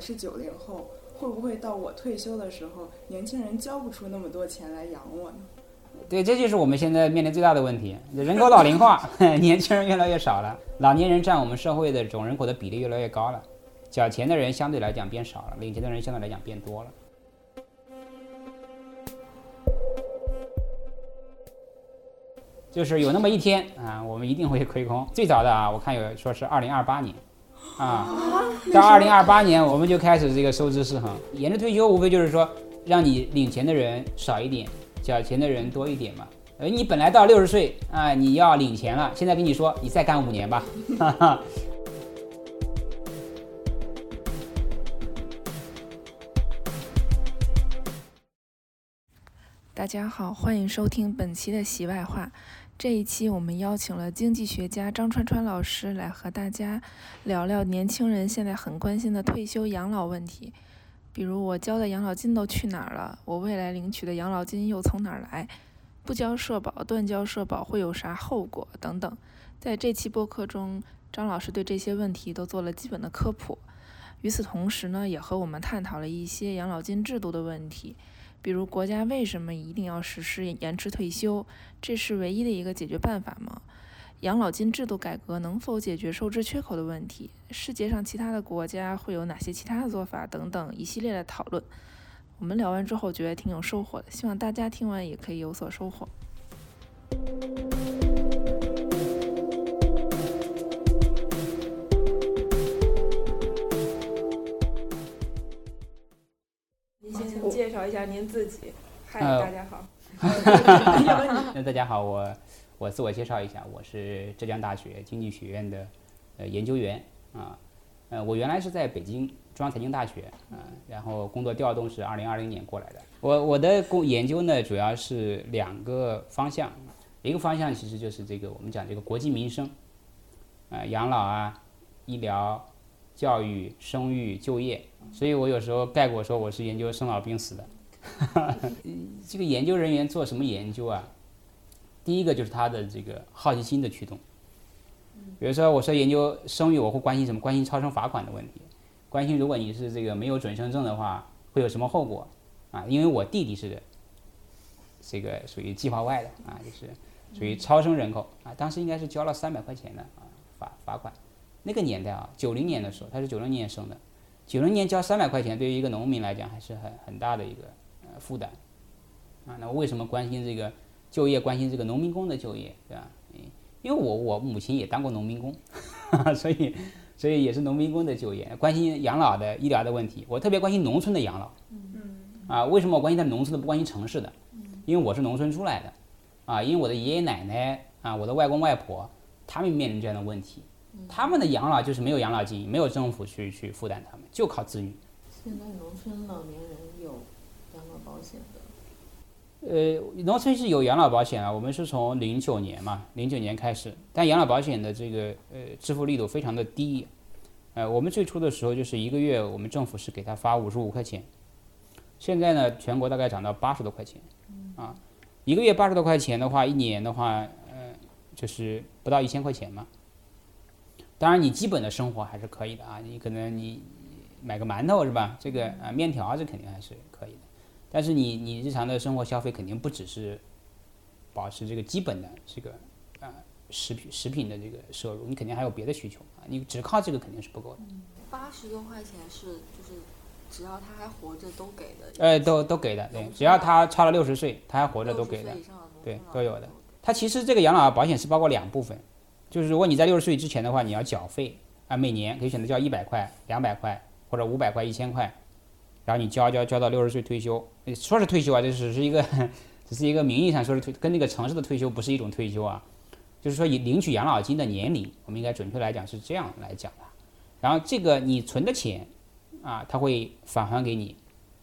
是九零后，会不会到我退休的时候，年轻人交不出那么多钱来养我呢？对，这就是我们现在面临最大的问题，人口老龄化，年轻人越来越少了，老年人占我们社会的总人口的比例越来越高了，缴钱的人相对来讲变少了，领钱的人相对来讲变多了。就是有那么一天啊，我们一定会亏空。最早的啊，我看有说是二零二八年，啊，到二零二八年我们就开始这个收支失衡。延迟退休无非就是说，让你领钱的人少一点，缴钱的人多一点嘛。呃，你本来到六十岁啊，你要领钱了，现在跟你说你再干五年吧，哈哈。大家好，欢迎收听本期的席外话。这一期我们邀请了经济学家张川川老师来和大家聊聊年轻人现在很关心的退休养老问题，比如我交的养老金都去哪儿了？我未来领取的养老金又从哪儿来？不交社保、断交社保会有啥后果？等等。在这期播客中，张老师对这些问题都做了基本的科普。与此同时呢，也和我们探讨了一些养老金制度的问题。比如国家为什么一定要实施延迟退休？这是唯一的一个解决办法吗？养老金制度改革能否解决收支缺口的问题？世界上其他的国家会有哪些其他的做法？等等一系列的讨论。我们聊完之后觉得挺有收获的，希望大家听完也可以有所收获。绍一下您自己。嗨，大家好。那大家好，我我自我介绍一下，我是浙江大学经济学院的呃研究员啊。呃，我原来是在北京中央财经大学啊，然后工作调动是二零二零年过来的。我我的工研究呢，主要是两个方向，一个方向其实就是这个我们讲这个国计民生啊，养老啊，医疗。教育、生育、就业，所以我有时候概括说我是研究生老病死的。这个研究人员做什么研究啊？第一个就是他的这个好奇心的驱动。比如说，我说研究生育，我会关心什么？关心超生罚款的问题，关心如果你是这个没有准生证的话，会有什么后果啊？因为我弟弟是这个属于计划外的啊，就是属于超生人口啊，当时应该是交了三百块钱的啊罚罚款。那个年代啊，九零年的时候，他是九零年生的，九零年交三百块钱，对于一个农民来讲还是很很大的一个呃负担，啊，那为什么关心这个就业，关心这个农民工的就业，对吧？因为我我母亲也当过农民工，所以所以也是农民工的就业，关心养老的医疗的问题，我特别关心农村的养老，啊，为什么我关心在农村的，不关心城市的？因为我是农村出来的，啊，因为我的爷爷奶奶啊，我的外公外婆，他们面临这样的问题。他们的养老就是没有养老金，没有政府去去负担他们，就靠子女。现在农村老年人有养老保险的？呃，农村是有养老保险啊，我们是从零九年嘛，零九年开始，但养老保险的这个呃支付力度非常的低。呃，我们最初的时候就是一个月，我们政府是给他发五十五块钱，现在呢，全国大概涨到八十多块钱，啊，一个月八十多块钱的话，一年的话，呃，就是不到一千块钱嘛。当然，你基本的生活还是可以的啊。你可能你买个馒头是吧？这个啊面条这肯定还是可以的。但是你你日常的生活消费肯定不只是保持这个基本的这个啊食品食品的这个摄入，你肯定还有别的需求啊。你只靠这个肯定是不够的。八十多块钱是就是只要他还活着都给的。呃，都都给的，对，只要他超了六十岁，他还活着都给的，对，都有的。他其实这个养老保险是包括两部分。就是如果你在六十岁之前的话，你要缴费啊，每年可以选择交一百块、两百块或者五百块、一千块，然后你交交交到六十岁退休。说是退休啊，这只是一个，只是一个名义上说是退，跟那个城市的退休不是一种退休啊。就是说，以领取养老金的年龄，我们应该准确来讲是这样来讲的。然后这个你存的钱啊，他会返还给你，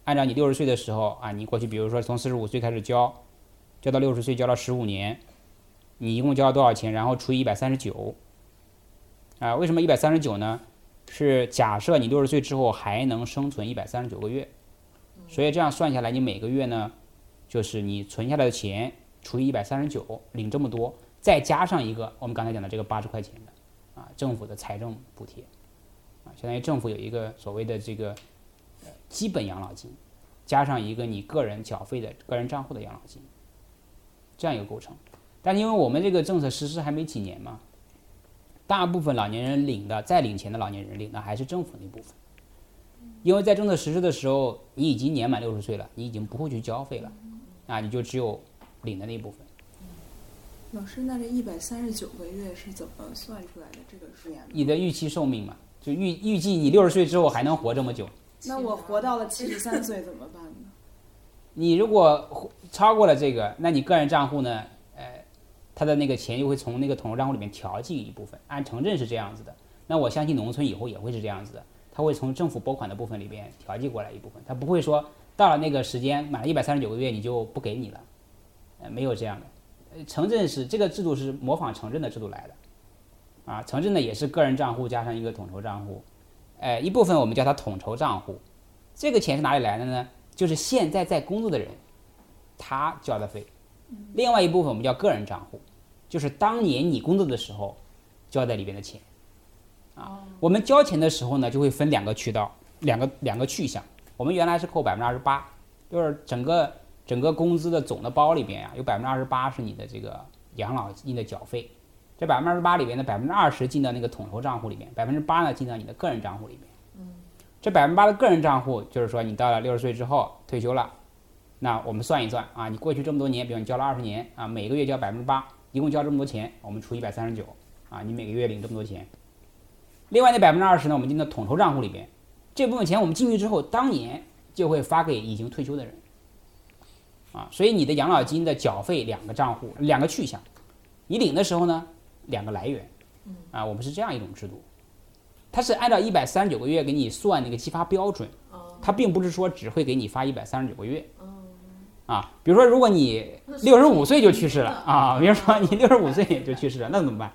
按照你六十岁的时候啊，你过去比如说从四十五岁开始交，交到六十岁，交了十五年。你一共交了多少钱？然后除以一百三十九，啊，为什么一百三十九呢？是假设你六十岁之后还能生存一百三十九个月，所以这样算下来，你每个月呢，就是你存下来的钱除以一百三十九，领这么多，再加上一个我们刚才讲的这个八十块钱的啊，政府的财政补贴，啊，相当于政府有一个所谓的这个呃基本养老金，加上一个你个人缴费的个人账户的养老金，这样一个构成。但是因为我们这个政策实施还没几年嘛，大部分老年人领的再领钱的老年人领的还是政府那部分。因为在政策实施的时候，你已经年满六十岁了，你已经不会去交费了，啊，你就只有领的那一部分。老师，那这一百三十九个月是怎么算出来的？这个数年？你的预期寿命嘛，就预预计你六十岁之后还能活这么久。那我活到了七十三岁怎么办呢？你如果超过了这个，那你个人账户呢？他的那个钱就会从那个统筹账户里面调剂一部分。按城镇是这样子的，那我相信农村以后也会是这样子的，他会从政府拨款的部分里边调剂过来一部分，他不会说到了那个时间满了一百三十九个月你就不给你了，呃，没有这样的。呃城镇是这个制度是模仿城镇的制度来的，啊，城镇呢也是个人账户加上一个统筹账户，呃，一部分我们叫它统筹账户，这个钱是哪里来的呢？就是现在在工作的人他交的费，另外一部分我们叫个人账户，就是当年你工作的时候交在里边的钱，啊，我们交钱的时候呢就会分两个渠道，两个两个去向，我们原来是扣百分之二十八，就是整个。整个工资的总的包里边呀，有百分之二十八是你的这个养老金的缴费，这百分之二十八里边的百分之二十进到那个统筹账户里面，百分之八呢进到你的个人账户里面。嗯，这百分之八的个人账户就是说你到了六十岁之后退休了，那我们算一算啊，你过去这么多年，比如你交了二十年啊，每个月交百分之八，一共交这么多钱，我们除一百三十九啊，你每个月领这么多钱。另外那百分之二十呢，我们进到统筹账户里边，这部分钱我们进去之后，当年就会发给已经退休的人。啊，所以你的养老金的缴费两个账户，两个去向，你领的时候呢，两个来源，啊，我们是这样一种制度，它是按照一百三十九个月给你算那个计发标准，它并不是说只会给你发一百三十九个月，啊，比如说如果你六十五岁就去世了啊，比如说你六十五岁就去世了，那怎么办？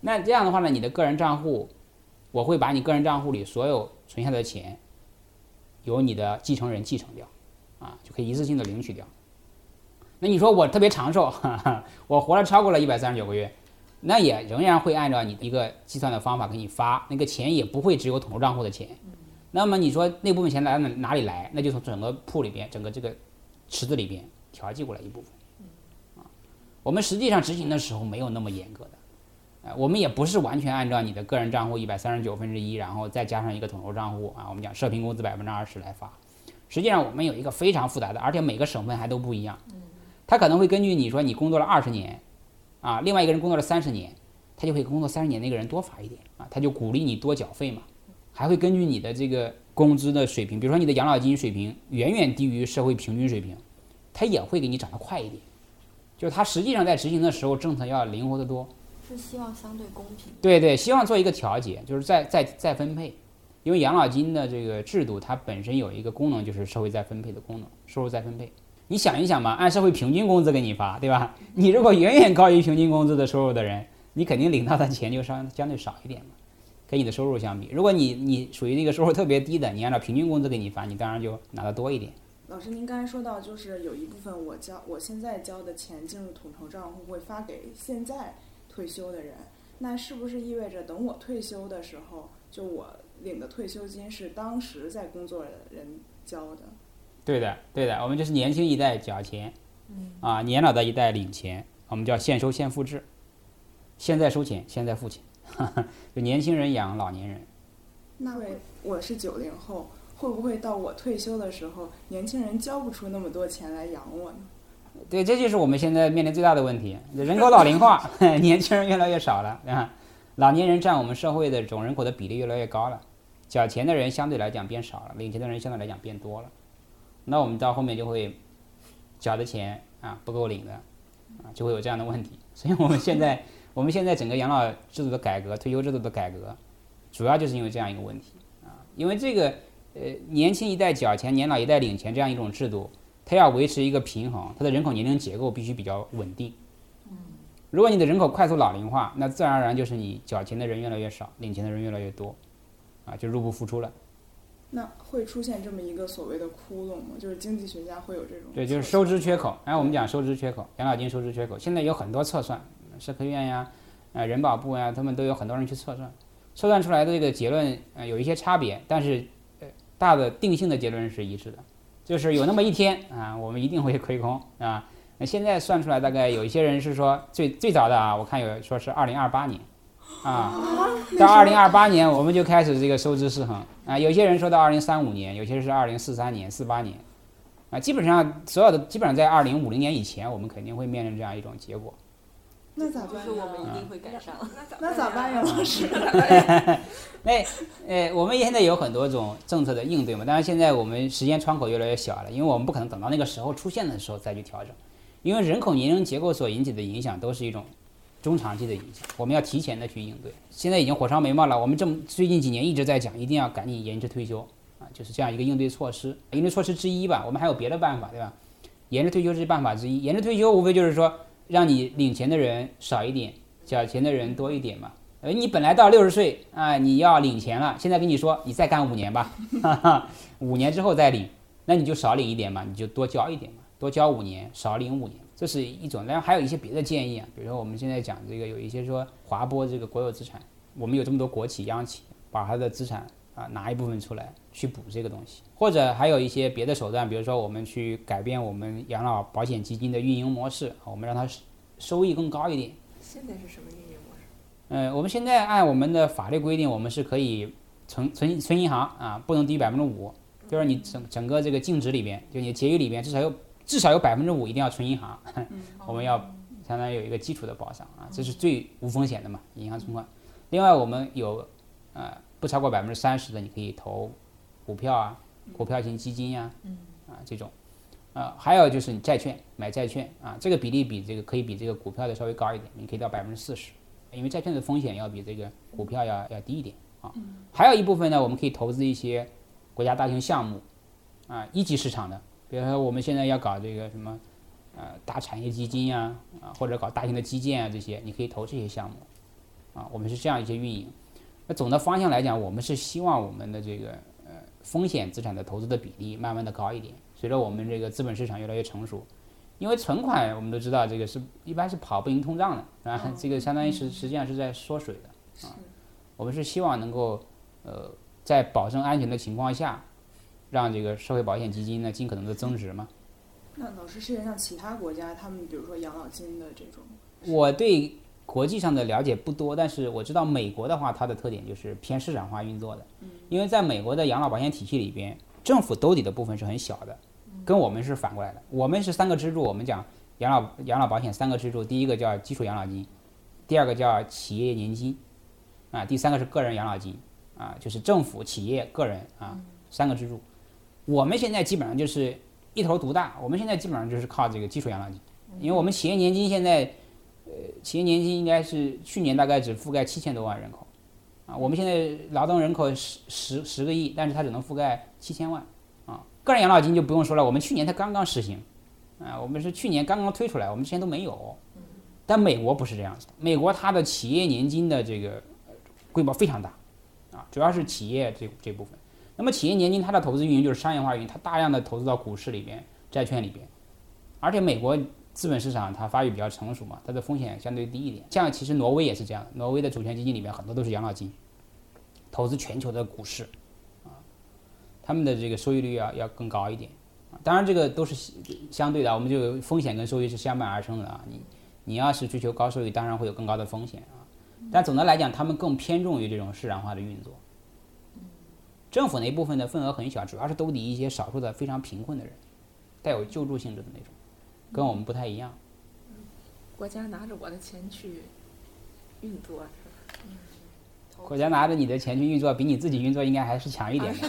那这样的话呢，你的个人账户，我会把你个人账户里所有存下的钱，由你的继承人继承掉，啊，就可以一次性的领取掉。那你说我特别长寿，我活了超过了一百三十九个月，那也仍然会按照你一个计算的方法给你发，那个钱也不会只有统筹账户的钱。那么你说那部分钱来哪里来？那就从整个铺里边，整个这个池子里边调剂过来一部分。啊，我们实际上执行的时候没有那么严格的，呃，我们也不是完全按照你的个人账户一百三十九分之一，然后再加上一个统筹账户啊，我们讲社平工资百分之二十来发。实际上我们有一个非常复杂的，而且每个省份还都不一样。他可能会根据你说你工作了二十年，啊，另外一个人工作了三十年，他就会工作三十年那个人多发一点啊，他就鼓励你多缴费嘛。还会根据你的这个工资的水平，比如说你的养老金水平远远低于社会平均水平，它也会给你涨得快一点。就是它实际上在执行的时候，政策要灵活得多。是希望相对公平。对对，希望做一个调节，就是再再再分配。因为养老金的这个制度，它本身有一个功能，就是社会再分配的功能，收入再分配。你想一想嘛，按社会平均工资给你发，对吧？你如果远远高于平均工资的收入的人，你肯定领到的钱就稍相对少一点嘛，跟你的收入相比。如果你你属于那个收入特别低的，你按照平均工资给你发，你当然就拿的多一点。老师，您刚才说到，就是有一部分我交我现在交的钱进入统筹账户，会发给现在退休的人，那是不是意味着等我退休的时候，就我领的退休金是当时在工作的人交的？对的，对的，我们就是年轻一代缴钱，嗯啊，年老的一代领钱，我们叫现收现付制，现在收钱，现在付钱，就年轻人养老年人。那位我是九零后，会不会到我退休的时候，年轻人交不出那么多钱来养我呢？对，这就是我们现在面临最大的问题，人口老龄化，年轻人越来越少了，啊，老年人占我们社会的总人口的比例越来越高了，缴钱的人相对来讲变少了，领钱的人相对来讲变多了。那我们到后面就会缴的钱啊不够领的啊，就会有这样的问题。所以我们现在我们现在整个养老制度的改革、退休制度的改革，主要就是因为这样一个问题啊。因为这个呃年轻一代缴钱，年老一代领钱这样一种制度，它要维持一个平衡，它的人口年龄结构必须比较稳定。如果你的人口快速老龄化，那自然而然就是你缴钱的人越来越少，领钱的人越来越多，啊，就入不敷出了。那会出现这么一个所谓的窟窿吗？就是经济学家会有这种对，就是收支缺口。哎，我们讲收支缺口，养老金收支缺口，现在有很多测算，社科院呀、啊人保部呀，他们都有很多人去测算。测算出来的这个结论呃有一些差别，但是呃大的定性的结论是一致的，就是有那么一天啊，我们一定会亏空啊。那现在算出来大概有一些人是说最最早的啊，我看有说是二零二八年啊，到二零二八年我们就开始这个收支失衡啊，有些人说到二零三五年，有些是二零四三年、四八年啊，基本上所有的基本上在二零五零年以前，我们肯定会面临这样一种结果。那咋办就是我们？一定会赶上。那咋办呀，老师？那 呃，我们现在有很多种政策的应对嘛，当然现在我们时间窗口越来越小了，因为我们不可能等到那个时候出现的时候再去调整，因为人口年龄结构所引起的影响都是一种中长期的影响，我们要提前的去应对。现在已经火烧眉毛了，我们这么最近几年一直在讲，一定要赶紧延迟退休啊，就是这样一个应对措施，应对措施之一吧。我们还有别的办法，对吧？延迟退休是办法之一，延迟退休无非就是说让你领钱的人少一点，缴钱的人多一点嘛。呃，你本来到六十岁啊，你要领钱了，现在跟你说你再干五年吧，哈哈，五年之后再领，那你就少领一点嘛，你就多交一点嘛，多交五年，少领五年，这是一种。然后还有一些别的建议啊，比如说我们现在讲这个有一些说划拨这个国有资产，我们有这么多国企、央企，把它的资产啊拿一部分出来去补这个东西，或者还有一些别的手段，比如说我们去改变我们养老保险基金的运营模式，我们让它收收益更高一点。现在是什么运营模式？嗯，我们现在按我们的法律规定，我们是可以存存存银行啊，不能低于百分之五，就是你整整个这个净值里边，就你结余里边至少有至少有百分之五一定要存银行，我们要相当于有一个基础的保障啊，这是最无风险的嘛，银行存款。另外我们有呃不超过百分之三十的，你可以投股票啊、股票型基金呀、啊这种。啊，还有就是你债券买债券啊，这个比例比这个可以比这个股票的稍微高一点，你可以到百分之四十，因为债券的风险要比这个股票要要低一点啊。还有一部分呢，我们可以投资一些国家大型项目啊，一级市场的，比如说我们现在要搞这个什么呃大产业基金呀啊，或者搞大型的基建啊这些，你可以投这些项目啊，我们是这样一些运营。那总的方向来讲，我们是希望我们的这个呃风险资产的投资的比例慢慢的高一点。随着我们这个资本市场越来越成熟，因为存款我们都知道这个是一般是跑不赢通胀的啊，这个相当于是实际上是在缩水的啊。我们是希望能够呃在保证安全的情况下，让这个社会保险基金呢尽可能的增值嘛。那老师，世界上其他国家，他们比如说养老金的这种，我对国际上的了解不多，但是我知道美国的话，它的特点就是偏市场化运作的，因为在美国的养老保险体系里边，政府兜底的部分是很小的。跟我们是反过来的，我们是三个支柱。我们讲养老养老保险三个支柱，第一个叫基础养老金，第二个叫企业年金，啊，第三个是个人养老金，啊，就是政府、企业、个人啊三个支柱。我们现在基本上就是一头独大，我们现在基本上就是靠这个基础养老金，因为我们企业年金现在，呃，企业年金应该是去年大概只覆盖七千多万人口，啊，我们现在劳动人口十十十个亿，但是它只能覆盖七千万。啊个人养老金就不用说了，我们去年才刚刚实行，啊，我们是去年刚刚推出来，我们之前都没有。但美国不是这样子的，美国它的企业年金的这个规模非常大，啊，主要是企业这这部分。那么企业年金它的投资运营就是商业化运营，它大量的投资到股市里边、债券里边，而且美国资本市场它发育比较成熟嘛，它的风险相对低一点。像其实挪威也是这样，挪威的主权基金里面很多都是养老金，投资全球的股市。啊他们的这个收益率要要更高一点，当然这个都是相对的，我们就风险跟收益是相伴而生的啊。你你要是追求高收益，当然会有更高的风险啊。但总的来讲，他们更偏重于这种市场化的运作。政府那一部分的份额很小，主要是兜底一些少数的非常贫困的人，带有救助性质的那种，跟我们不太一样。国家拿着我的钱去运作，是吧？国家拿着你的钱去运作，比你自己运作应该还是强一点的。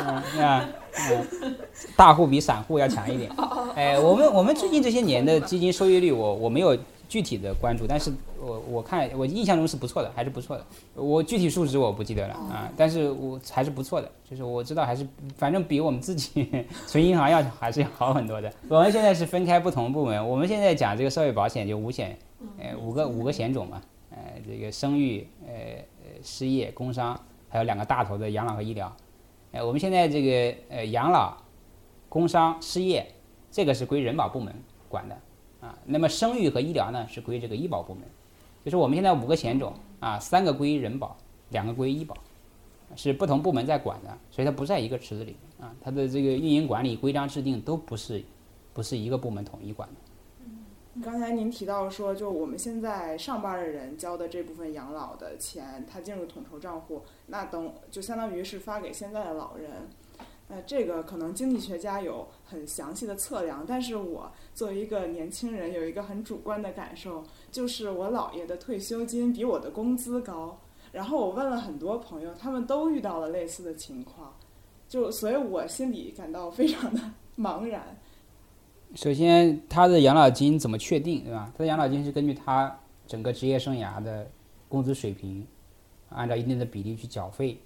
嗯啊，嗯，大户比散户要强一点。哎，我们我们最近这些年的基金收益率，我我没有具体的关注，但是我我看我印象中是不错的，还是不错的。我具体数值我不记得了啊，但是我还是不错的，就是我知道还是反正比我们自己存银行要还是要好很多的。我们现在是分开不同部门，我们现在讲这个社会保险就五险，呃，五个五个险种嘛。呃，这个生育、呃呃失业、工伤，还有两个大头的养老和医疗。呃，我们现在这个呃养老、工伤、失业，这个是归人保部门管的啊。那么生育和医疗呢，是归这个医保部门。就是我们现在五个险种，啊，三个归人保，两个归医保，是不同部门在管的，所以它不在一个池子里啊。它的这个运营管理、规章制定都不是不是一个部门统一管的。刚才您提到说，就我们现在上班的人交的这部分养老的钱，它进入统筹账户，那等就相当于是发给现在的老人。呃，这个可能经济学家有很详细的测量，但是我作为一个年轻人，有一个很主观的感受，就是我姥爷的退休金比我的工资高。然后我问了很多朋友，他们都遇到了类似的情况，就所以我心里感到非常的 茫然。首先，他的养老金怎么确定，对吧？他的养老金是根据他整个职业生涯的工资水平，按照一定的比例去缴费，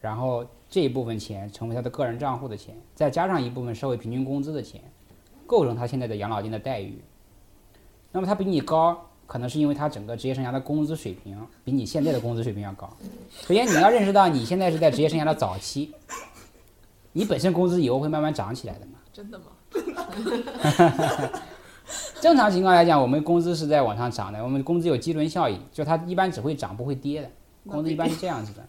然后这一部分钱成为他的个人账户的钱，再加上一部分社会平均工资的钱，构成他现在的养老金的待遇。那么他比你高，可能是因为他整个职业生涯的工资水平比你现在的工资水平要高。首先，你要认识到你现在是在职业生涯的早期，你本身工资以后会慢慢涨起来的嘛。真的吗？正常情况来讲，我们工资是在往上涨的，我们工资有基轮效应，就它一般只会涨不会跌的，工资一般是这样子的啊，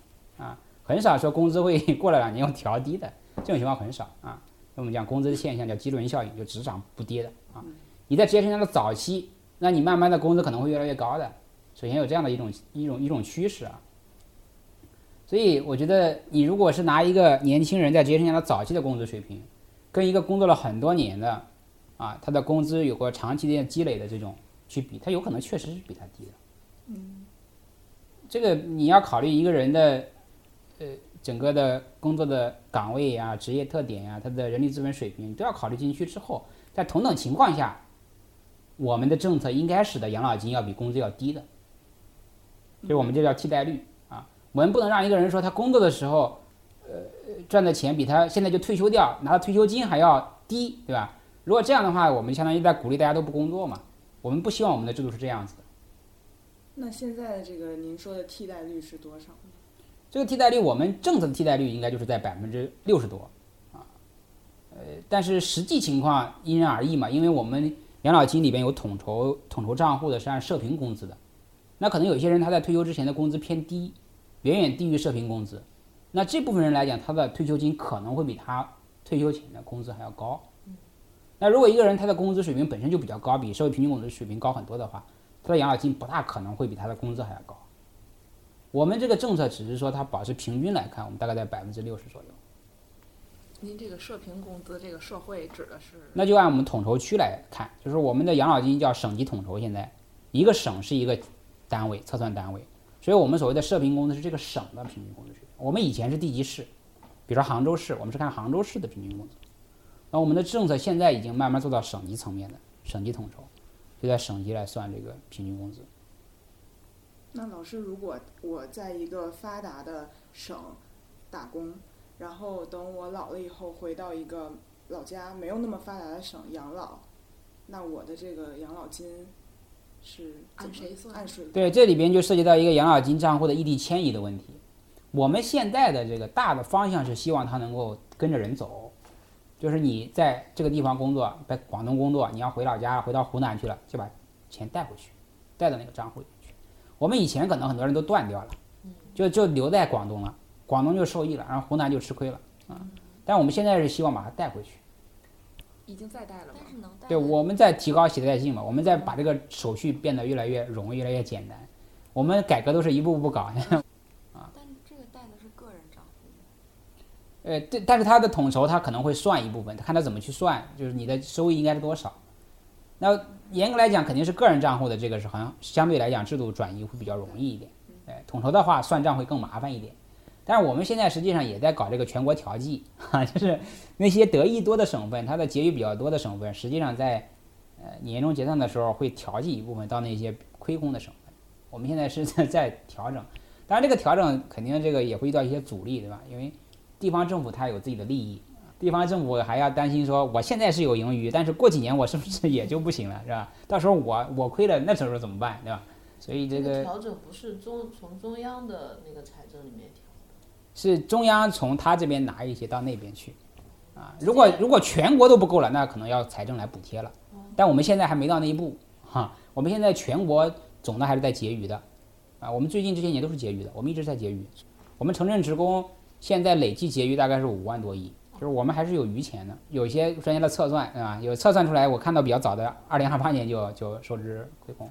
很少说工资会 过了两年又调低的，这种情况很少啊。那我们讲工资的现象叫基轮效应，就只涨不跌的啊。你在职业生涯的早期，那你慢慢的工资可能会越来越高的，首先有这样的一种一种一种趋势啊。所以我觉得你如果是拿一个年轻人在职业生涯的早期的工资水平，跟一个工作了很多年的，啊，他的工资有过长期的积累的这种去比，他有可能确实是比他低的。嗯，这个你要考虑一个人的，呃，整个的工作的岗位呀、职业特点呀、他的人力资本水平都要考虑进去之后，在同等情况下，我们的政策应该使得养老金要比工资要低的，所以我们这叫替代率啊。我们不能让一个人说他工作的时候。呃赚的钱比他现在就退休掉拿到退休金还要低，对吧？如果这样的话，我们相当于在鼓励大家都不工作嘛。我们不希望我们的制度是这样子的。那现在的这个您说的替代率是多少呢？这个替代率，我们政策替代率应该就是在百分之六十多，啊，呃，但是实际情况因人而异嘛。因为我们养老金里边有统筹统筹账户的是按社平工资的，那可能有些人他在退休之前的工资偏低，远远低于社平工资。那这部分人来讲，他的退休金可能会比他退休前的工资还要高。那如果一个人他的工资水平本身就比较高，比社会平均工资水平高很多的话，他的养老金不大可能会比他的工资还要高。我们这个政策只是说它保持平均来看，我们大概在百分之六十左右。您这个社平工资，这个社会指的是？那就按我们统筹区来看，就是我们的养老金叫省级统筹，现在一个省是一个单位测算单位，所以我们所谓的社平工资是这个省的平均工资水平。我们以前是地级市，比如说杭州市，我们是看杭州市的平均工资。那我们的政策现在已经慢慢做到省级层面的省级统筹，就在省级来算这个平均工资。那老师，如果我在一个发达的省打工，然后等我老了以后回到一个老家没有那么发达的省养老，那我的这个养老金是按谁算？按谁？对，这里边就涉及到一个养老金账户的异地迁移的问题。我们现在的这个大的方向是希望它能够跟着人走，就是你在这个地方工作，在广东工作，你要回老家，回到湖南去了，就把钱带回去，带到那个账户里去。我们以前可能很多人都断掉了，就就留在广东了，广东就受益了，然后湖南就吃亏了啊。但我们现在是希望把它带回去，已经在带了？但是能带对，我们在提高携带性嘛，我们在把这个手续变得越来越容易，越来越简单。我们改革都是一步步搞。啊但这个带的是个人账户，呃，对，但是它的统筹它可能会算一部分，看它怎么去算，就是你的收益应该是多少。那严格来讲，肯定是个人账户的这个是好像相对来讲制度转移会比较容易一点。哎，统筹的话算账会更麻烦一点。但是我们现在实际上也在搞这个全国调剂，哈，就是那些得益多的省份，它的结余比较多的省份，实际上在呃年终结算的时候会调剂一部分到那些亏空的省份。我们现在是在 在调整。当然，这个调整肯定这个也会遇到一些阻力，对吧？因为地方政府它有自己的利益，地方政府还要担心说，我现在是有盈余，但是过几年我是不是 也就不行了，是吧？到时候我我亏了，那时候怎么办，对吧？所以这个调整不是中从中央的那个财政里面调，是中央从他这边拿一些到那边去，啊，如果如果全国都不够了，那可能要财政来补贴了。但我们现在还没到那一步，哈，我们现在全国总的还是在结余的。啊。我们最近这些年都是结余的，我们一直在结余。我们城镇职工现在累计结余大概是五万多亿，就是我们还是有余钱的。有些专家的测算，对吧？有测算出来，我看到比较早的，二零二八年就就收支亏空。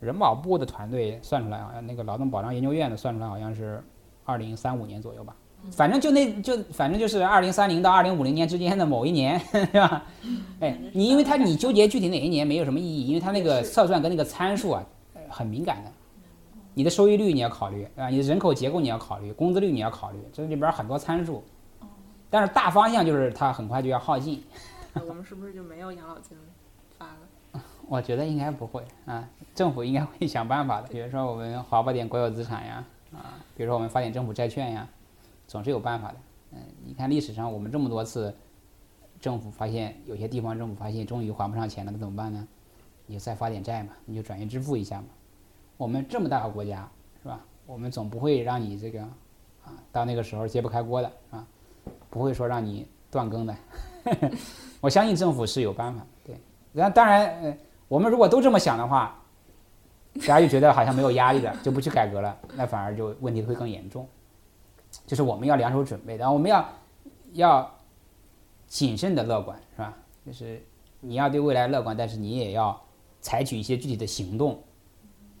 人保部的团队算出来，好像那个劳动保障研究院的算出来，好像是二零三五年左右吧。反正就那就反正就是二零三零到二零五零年之间的某一年，是吧？哎，你因为它你纠结具体哪一年没有什么意义，因为它那个测算跟那个参数啊，呃很敏感的。你的收益率你要考虑啊，你的人口结构你要考虑，工资率你要考虑，这里边儿很多参数。但是大方向就是它很快就要耗尽，我们是不是就没有养老金发了？我觉得应该不会啊，政府应该会想办法的。比如说我们划拨点国有资产呀，啊，比如说我们发点政府债券呀，总是有办法的。嗯，你看历史上我们这么多次，政府发现有些地方政府发现终于还不上钱了，那怎么办呢？你就再发点债嘛，你就转移支付一下嘛。我们这么大个国家是吧？我们总不会让你这个啊到那个时候揭不开锅的啊，不会说让你断更的。我相信政府是有办法，对。那当然，呃，我们如果都这么想的话，大家就觉得好像没有压力了，就不去改革了，那反而就问题会更严重。就是我们要两手准备，然后我们要要谨慎的乐观，是吧？就是你要对未来乐观，但是你也要采取一些具体的行动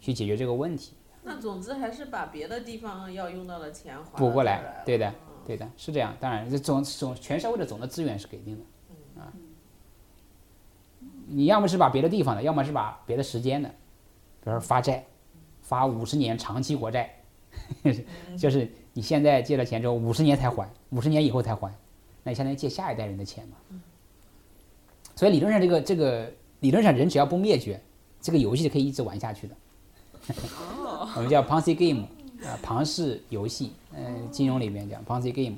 去解决这个问题，那总之还是把别的地方要用到的钱补过来来，对的，对的，是这样。当然，这总总全社会的总的资源是给定的，啊，你要么是把别的地方的，要么是把别的时间的，比如说发债，发五十年长期国债，就是你现在借了钱之后，五十年才还，五十年以后才还，那你相当于借下一代人的钱嘛。所以理论上，这个这个理论上人只要不灭绝，这个游戏是可以一直玩下去的。我们叫 Ponzi game 啊，庞氏游戏，嗯、金融里面讲 Ponzi game，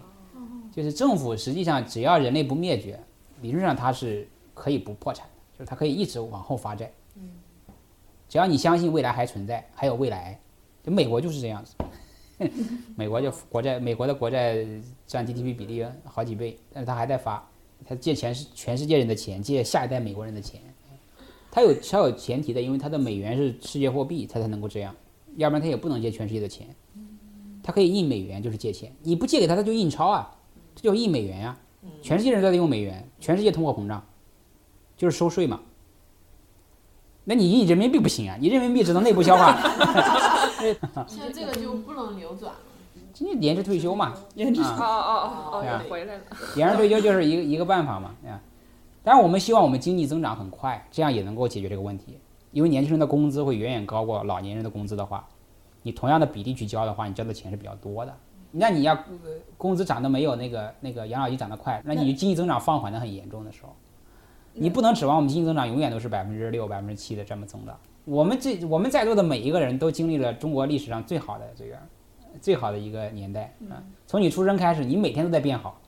就是政府实际上只要人类不灭绝，理论上它是可以不破产的，就是它可以一直往后发债。只要你相信未来还存在，还有未来，就美国就是这样子。美国就国债，美国的国债占 GDP 比例好几倍，但是它还在发，它借钱是全世界人的钱，借下一代美国人的钱。它有它有前提的，因为它的美元是世界货币，它才能够这样，要不然它也不能借全世界的钱。它可以印美元，就是借钱，你不借给他，他就印钞啊，这就印美元呀、全世界人都在用美元，全世界通货膨胀，就是收税嘛。那你印人民币不行啊，你人民币只能内部消化。现在这个就不能流转了。今年延迟退休嘛，延迟啊哦哦哦对啊哦，回来了。延迟退休就是一个一个办法嘛，对吧？当然，我们希望我们经济增长很快，这样也能够解决这个问题。因为年轻人的工资会远远高过老年人的工资的话，你同样的比例去交的话，你交的钱是比较多的。那你要呃工资涨得没有那个那个养老金涨得快，那你经济增长放缓的很严重的时候，你不能指望我们经济增长永远都是百分之六、百分之七的这么增长。我们这我们在座的每一个人都经历了中国历史上最好的这个最好的一个年代啊！从你出生开始，你每天都在变好，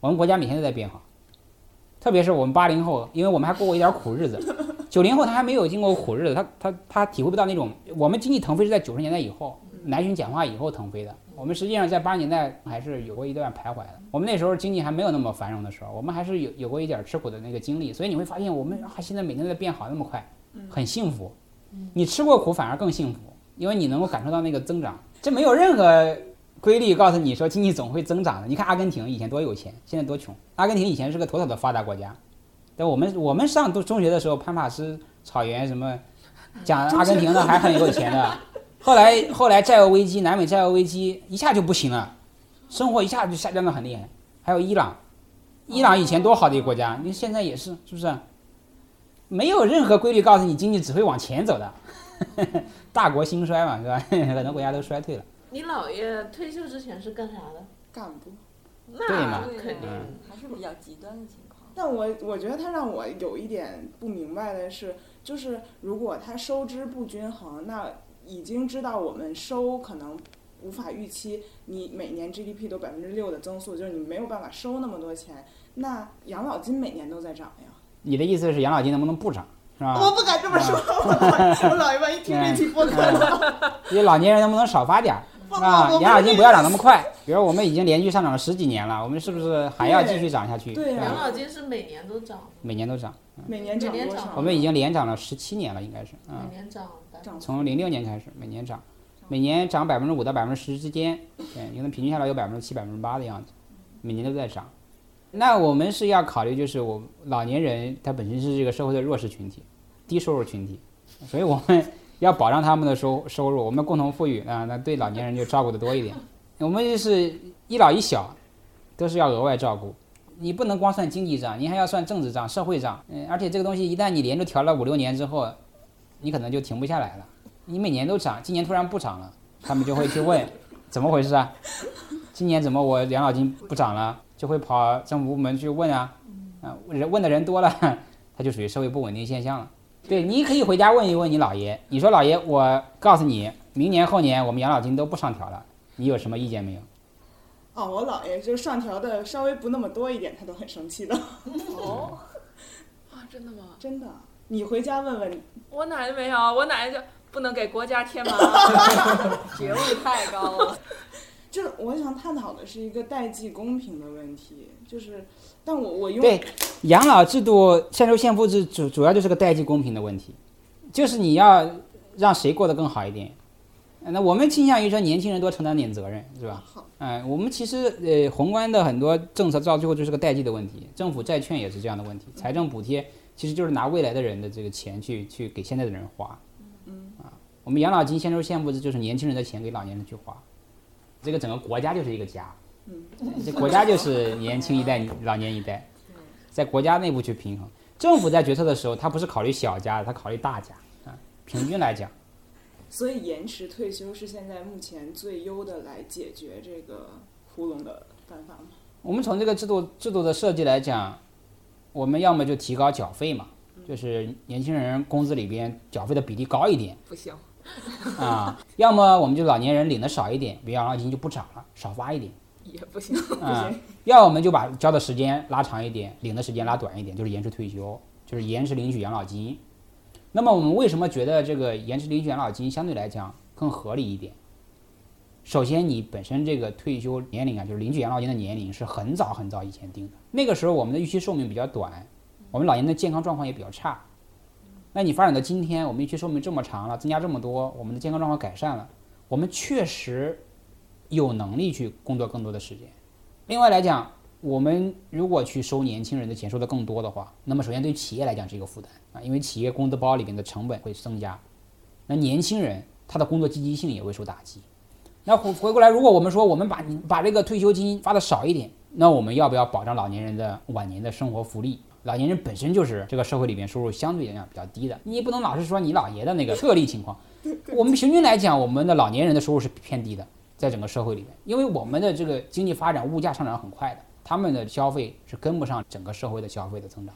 我们国家每天都在变好。特别是我们八零后，因为我们还过过一点苦日子，九零后他还没有经过苦日子，他他他体会不到那种我们经济腾飞是在九十年代以后，南巡讲话以后腾飞的。我们实际上在八十年代还是有过一段徘徊的。我们那时候经济还没有那么繁荣的时候，我们还是有有过一点吃苦的那个经历，所以你会发现我们啊现在每天都在变好那么快，很幸福。你吃过苦反而更幸福，因为你能够感受到那个增长。这没有任何规律告诉你说经济总会增长的。你看阿根廷以前多有钱，现在多穷。阿根廷以前是个妥妥的发达国家，但我们我们上都中学的时候，潘帕斯草原什么 讲阿根廷的还很有钱的。后来后来债务危机，南美债务危机一下就不行了，生活一下就下降的很厉害。还有伊朗，伊朗以前多好的一个国家，你现在也是是不是？没有任何规律告诉你经济只会往前走的，大国兴衰嘛，是吧？很多国家都衰退了。你姥爷退休之前是干啥的？干部。对嘛那肯定。嗯还是比较极端的情况。但我我觉得他让我有一点不明白的是，就是如果他收支不均衡，那已经知道我们收可能无法预期，你每年 GDP 都百分之六的增速，就是你没有办法收那么多钱，那养老金每年都在涨呀。你的意思是养老金能不能不涨，是吧？我不敢这么说，我我姥爷万一听这期播客呢？因为老年人能不能少发点儿，是吧？养老金不要涨那么快。比如我们已经连续上涨了十几年了，我们是不是还要继续涨下去？对养老金是每年都涨，每年都涨。每年涨多少？我们已经连涨了十七年了，应该是，嗯，每年涨百分之从零六年开始每年涨。每年涨百分之五到百分之十之间，对，因为平均下来有百分之七、百分之八的样子，每年都在涨。那我们是要考虑，就是我老年人他本身是这个社会的弱势群体，低收入群体，所以我们要保障他们的收收入，我们共同富裕啊，那对老年人就照顾的多一点。我们就是一老一小，都是要额外照顾。你不能光算经济账，你还要算政治账、社会账。嗯，而且这个东西一旦你连着调了五六年之后，你可能就停不下来了。你每年都涨，今年突然不涨了，他们就会去问，怎么回事啊？今年怎么我养老金不涨了？就会跑政府部门去问啊，啊，人问的人多了，它就属于社会不稳定现象了。对，你可以回家问一问你姥爷，你说姥爷，我告诉你，明年后年我们养老金都不上调了，你有什么意见没有？哦，我姥爷就上调的稍微不那么多一点，他都很生气的。哦，啊，真的吗？真的，你回家问问。我奶奶没有，我奶奶就不能给国家添麻烦，觉悟太高了。就是我想探讨的是一个代际公平的问题，就是，但我我用对养老制度现收现付制主主要就是个代际公平的问题，就是你要让谁过得更好一点。那我们倾向于说年轻人多承担点责任，是吧？好，嗯，我们其实呃宏观的很多政策到最后就是个代际的问题，政府债券也是这样的问题，财政补贴其实就是拿未来的人的这个钱去去给现在的人花，嗯啊，我们养老金现收现付制就是年轻人的钱给老年人去花，这个整个国家就是一个家，嗯，这国家就是年轻一代、老年一代，在国家内部去平衡，政府在决策的时候，他不是考虑小家，他考虑大家啊，平均来讲。所以延迟退休是现在目前最优的来解决这个窟窿的办法吗？我们从这个制度制度的设计来讲，我们要么就提高缴费嘛，就是年轻人工资里边缴费的比例高一点不行，啊，要么我们就老年人领的少一点，比如养老金就不涨了，少发一点也不行。啊，要我们就把交的时间拉长一点，领的时间拉短一点，就是延迟退休，就是延迟领取养老金。那么我们为什么觉得这个延迟领取养老金相对来讲更合理一点？首先，你本身这个退休年龄啊，就是领取养老金的年龄是很早很早以前定的，那个时候我们的预期寿命比较短，我们老年的健康状况也比较差。那你发展到今天，我们预期寿命这么长了，增加这么多，我们的健康状况改善了，我们确实有能力去工作更多的时间。另外来讲，我们如果去收年轻人的钱收的更多的话，那么首先对企业来讲是一个负担啊，因为企业工资包里面的成本会增加，那年轻人他的工作积极性也会受打击。那回回过来，如果我们说我们把你把这个退休金发的少一点，那我们要不要保障老年人的晚年的生活福利？老年人本身就是这个社会里面收入相对来讲比较低的，你也不能老是说你姥爷的那个特例情况。我们平均来讲，我们的老年人的收入是偏低的，在整个社会里面，因为我们的这个经济发展，物价上涨很快的。他们的消费是跟不上整个社会的消费的增长，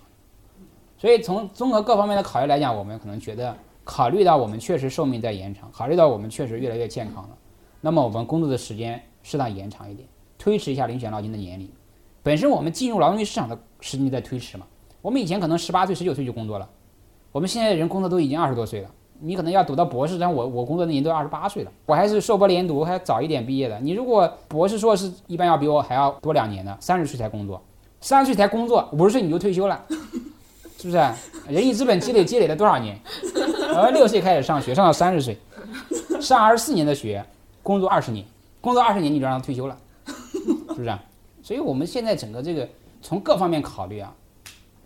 所以从综合各方面的考虑来讲，我们可能觉得，考虑到我们确实寿命在延长，考虑到我们确实越来越健康了，那么我们工作的时间适当延长一点，推迟一下领取养老金的年龄。本身我们进入劳动力市场的时间在推迟嘛，我们以前可能十八岁、十九岁就工作了，我们现在人工作都已经二十多岁了。你可能要读到博士，但我我工作那年都二十八岁了，我还是硕博连读，还早一点毕业的。你如果博士硕士，一般要比我还要多两年呢，三十岁才工作，三十岁才工作，五十岁你就退休了，是不是？人力资本积累积累了多少年？呃，六岁开始上学，上到三十岁，上二十四年的学，工作二十年，工作二十年你就让他退休了，是不是？所以我们现在整个这个从各方面考虑啊，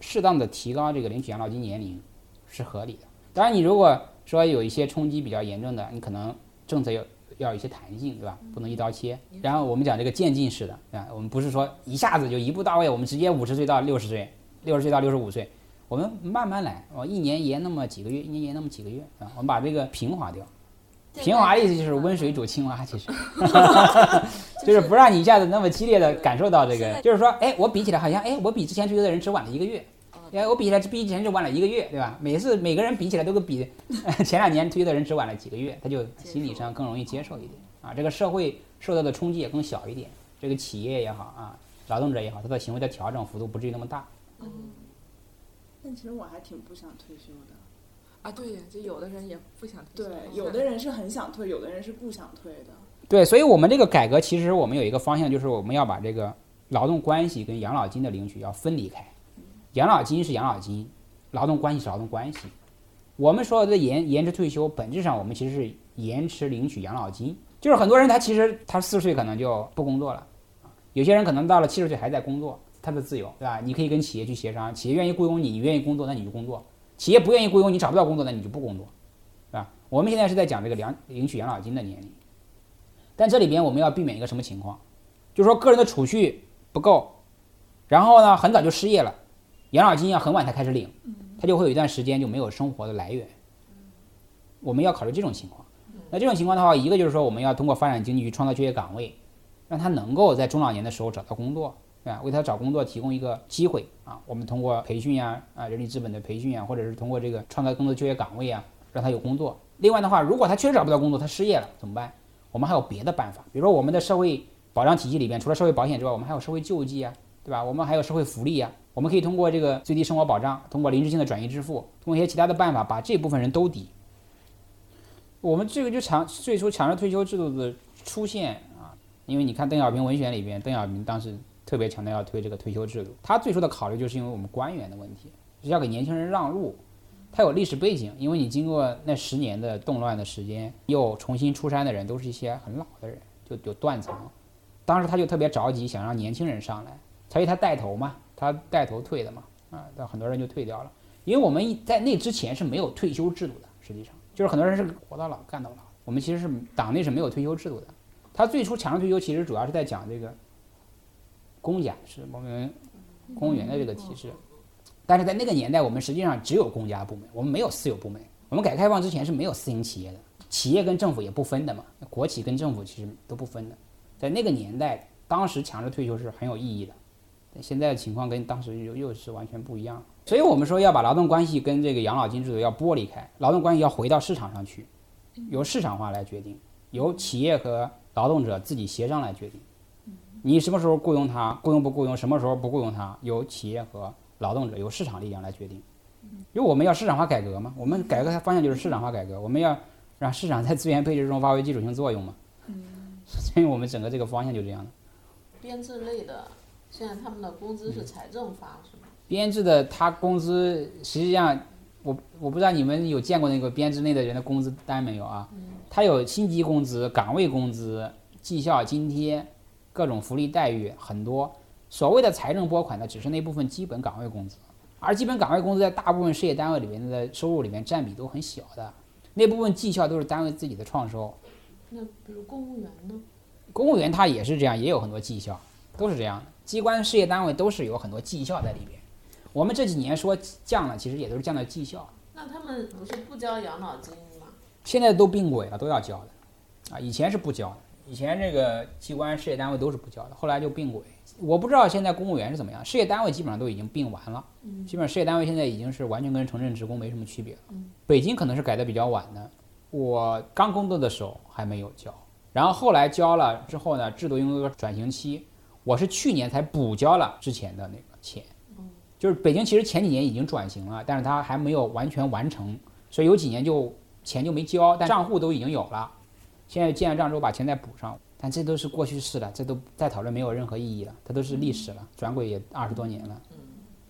适当的提高这个领取养老金年龄是合理的。当然，你如果说有一些冲击比较严重的，你可能政策要要有一些弹性，对吧？不能一刀切。然后我们讲这个渐进式的，啊，我们不是说一下子就一步到位，我们直接五十岁到六十岁，六十岁到六十五岁，我们慢慢来，我一年延那么几个月，一年延那么几个月啊，我们把这个平滑掉。平滑的意思就是温水煮青蛙，其实 就是不让你一下子那么激烈的感受到这个，就是说，哎，我比起来好像，哎，我比之前退休的人只晚了一个月。哎，我比起来，比以前就晚了一个月，对吧？每次每个人比起来都跟比 前两年退休的人只晚了几个月，他就心理上更容易接受一点啊。这个社会受到的冲击也更小一点，这个企业也好啊，劳动者也好，他的行为的调整幅度不至于那么大。嗯。但其实我还挺不想退休的。啊，对呀，就有的人也不想退。对，有的人是很想退，有的人是不想退的。对，所以我们这个改革其实我们有一个方向，就是我们要把这个劳动关系跟养老金的领取要分离开。养老金是养老金，劳动关系是劳动关系。我们说的延延迟退休，本质上我们其实是延迟领取养老金。就是很多人他其实他四十岁可能就不工作了，有些人可能到了七十岁还在工作，他的自由，对吧？你可以跟企业去协商，企业愿意雇佣你，你愿意工作，那你就工作；企业不愿意雇佣你，找不到工作，那你就不工作，对吧？我们现在是在讲这个领领取养老金的年龄，但这里边我们要避免一个什么情况？就是说个人的储蓄不够，然后呢很早就失业了，养老金要很晚才开始领，他就会有一段时间就没有生活的来源。我们要考虑这种情况。那这种情况的话，一个就是说我们要通过发展经济去创造就业岗位，让他能够在中老年的时候找到工作，对吧？为他找工作提供一个机会啊。我们通过培训呀，啊人力资本的培训呀，或者是通过这个创造更多就业岗位啊，让他有工作。另外的话，如果他确实找不到工作，他失业了怎么办？我们还有别的办法，比如说我们的社会保障体系里边，除了社会保险之外，我们还有社会救济啊，对吧？我们还有社会福利呀。我们可以通过这个最低生活保障，通过临时性的转移支付，通过一些其他的办法，把这部分人兜底。我们这个就强最初强制退休制度的出现啊，因为你看邓小平文选里边，邓小平当时特别强调要推这个退休制度，他最初的考虑就是因为我们官员的问题，是要给年轻人让路。他有历史背景，因为你经过那十年的动乱的时间，又重新出山的人都是一些很老的人，就有断层。当时他就特别着急，想让年轻人上来，所以他带头嘛，他带头退的嘛，啊，但很多人就退掉了。因为我们在那之前是没有退休制度的，实际上就是很多人是活到老干到老。我们其实是党内是没有退休制度的。他最初强制退休，其实主要是在讲这个公家是我们公务员的这个体制。但是在那个年代，我们实际上只有公家部门，我们没有私有部门。我们改革开放之前是没有私营企业的，企业跟政府也不分的嘛，国企跟政府其实都不分的。在那个年代，当时强制退休是很有意义的。现在的情况跟当时又又是完全不一样。所以我们说要把劳动关系跟这个养老金制度要剥离开，劳动关系要回到市场上去，由市场化来决定，由企业和劳动者自己协商来决定。你什么时候雇佣他，雇佣不雇佣，什么时候不雇佣他，由企业和劳动者由市场力量来决定，因为我们要市场化改革嘛，我们改革的方向就是市场化改革，我们要让市场在资源配置中发挥基础性作用嘛。所以我们整个这个方向就这样的。编制类的，现在他们的工资是财政发是吗？编制的他工资实际上，我我不知道你们有见过那个编制内的人的工资单没有啊？他有薪级工资、岗位工资、绩效津贴、各种福利待遇很多。所谓的财政拨款呢，只是那部分基本岗位工资，而基本岗位工资在大部分事业单位里面的收入里面占比都很小的，那部分绩效都是单位自己的创收。那比如公务员呢？公务员他也是这样，也有很多绩效，都是这样的。机关事业单位都是有很多绩效在里边。我们这几年说降了，其实也都是降到绩效。那他们不是不交养老金吗？现在都并轨了，都要交的，啊，以前是不交的，以前这个机关事业单位都是不交的，后来就并轨。我不知道现在公务员是怎么样，事业单位基本上都已经并完了，嗯基本上事业单位现在已经是完全跟城镇职工没什么区别了。北京可能是改的比较晚的，我刚工作的时候还没有交，然后后来交了之后呢，制度因为有个转型期，我是去年才补交了之前的那个钱，就是北京其实前几年已经转型了，但是它还没有完全完成，所以有几年就钱就没交，但账户都已经有了，现在建了账之后把钱再补上。但这都是过去式了，这都再讨论没有任何意义了，它都是历史了，转轨也二十多年了。嗯，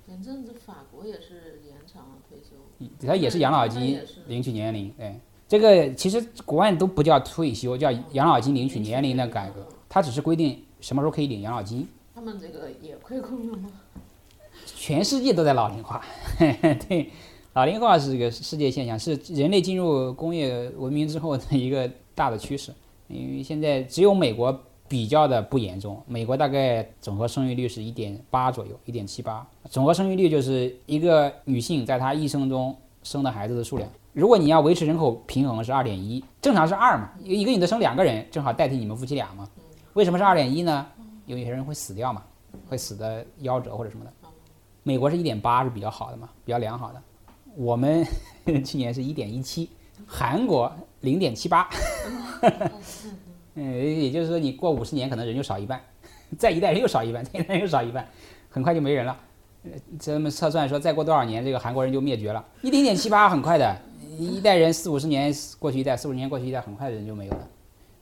前阵子法国也是延长了退休，它也是养老金领取年龄，对，这个其实国外都不叫退休，叫养老金领取年龄的改革，它只是规定什么时候可以领养老金。他们这个也亏空了吗？全世界都在老龄化，对，老龄化是一个世界现象，是人类进入工业文明之后的一个大的趋势。因为现在只有美国比较的不严重，美国大概总和生育率是一点八左右，一点七八。总和生育率就是一个女性在她一生中生的孩子的数量。如果你要维持人口平衡是二点一，正常是二嘛，一个女的生两个人，正好代替你们夫妻俩嘛。为什么是二点一呢？有一些人会死掉嘛，会死的夭折或者什么的。美国是一点八是比较好的嘛，比较良好的。我们 去年是一点一七，韩国零点七八。嗯，也就是说，你过五十年，可能人就少一半，再一代人又少一半，再一代人又少一半，很快就没人了。这么测算说，再过多少年，这个韩国人就灭绝了。一零点七八很快的，一代人四五十年过去一代，四五十年过去一代，很快的人就没有了。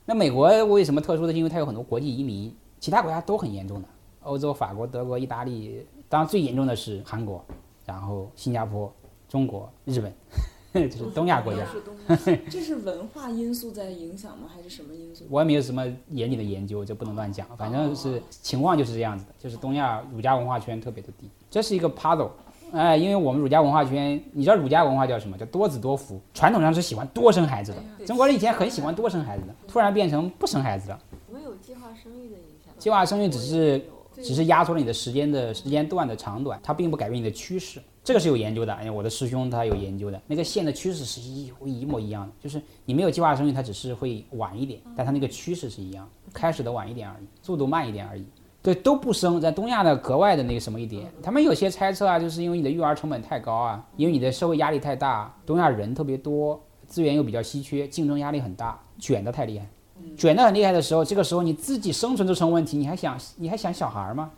那美国为什么特殊的？因为它有很多国际移民，其他国家都很严重的。欧洲、法国、德国、意大利，当然最严重的是韩国，然后新加坡、中国、日本。就是东亚国家。这是文化因素在影响吗？还是什么因素？我也没有什么严谨的研究，就不能乱讲。反正是情况就是这样子的，就是东亚儒家文化圈特别的低。这是一个 puzzle，哎，因为我们儒家文化圈，你知道儒家文化叫什么？叫多子多福。传统上是喜欢多生孩子的，中国人以前很喜欢多生孩子的，突然变成不生孩子了。没有计划生育的影响。计划生育只是只是压缩了你的时间的时间段的长短，它并不改变你的趋势。这个是有研究的，哎呀，我的师兄他有研究的，那个线的趋势是一一模一样的，就是你没有计划生育，它只是会晚一点，但它那个趋势是一样，开始的晚一点而已，速度慢一点而已。对，都不生，在东亚的格外的那个什么一点，他们有些猜测啊，就是因为你的育儿成本太高啊，因为你的社会压力太大，东亚人特别多，资源又比较稀缺，竞争压力很大，卷得太厉害，卷得很厉害的时候，这个时候你自己生存都成问题，你还想你还想小孩吗？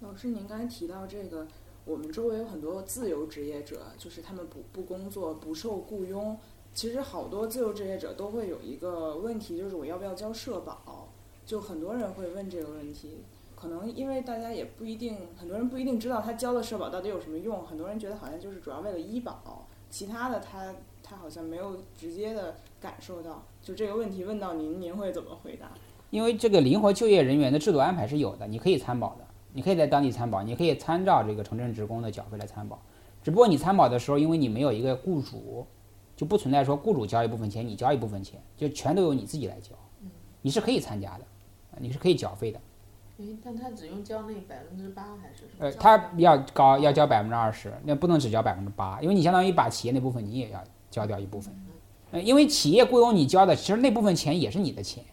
老师，您刚才提到这个，我们周围有很多自由职业者，就是他们不不工作，不受雇佣。其实好多自由职业者都会有一个问题，就是我要不要交社保？就很多人会问这个问题。可能因为大家也不一定，很多人不一定知道他交的社保到底有什么用。很多人觉得好像就是主要为了医保，其他的他他好像没有直接的感受到。就这个问题问到您，您会怎么回答？因为这个灵活就业人员的制度安排是有的，你可以参保的。你可以在当地参保，你可以参照这个城镇职工的缴费来参保。只不过你参保的时候，因为你没有一个雇主，就不存在说雇主交一部分钱，你交一部分钱，就全都由你自己来交。你是可以参加的，你是可以缴费的。诶，但他只用交那百分之八还是什么？呃，他要高要交百分之二十，那不能只交百分之八，因为你相当于把企业那部分你也要交掉一部分。呃，因为企业雇佣你交的，其实那部分钱也是你的钱，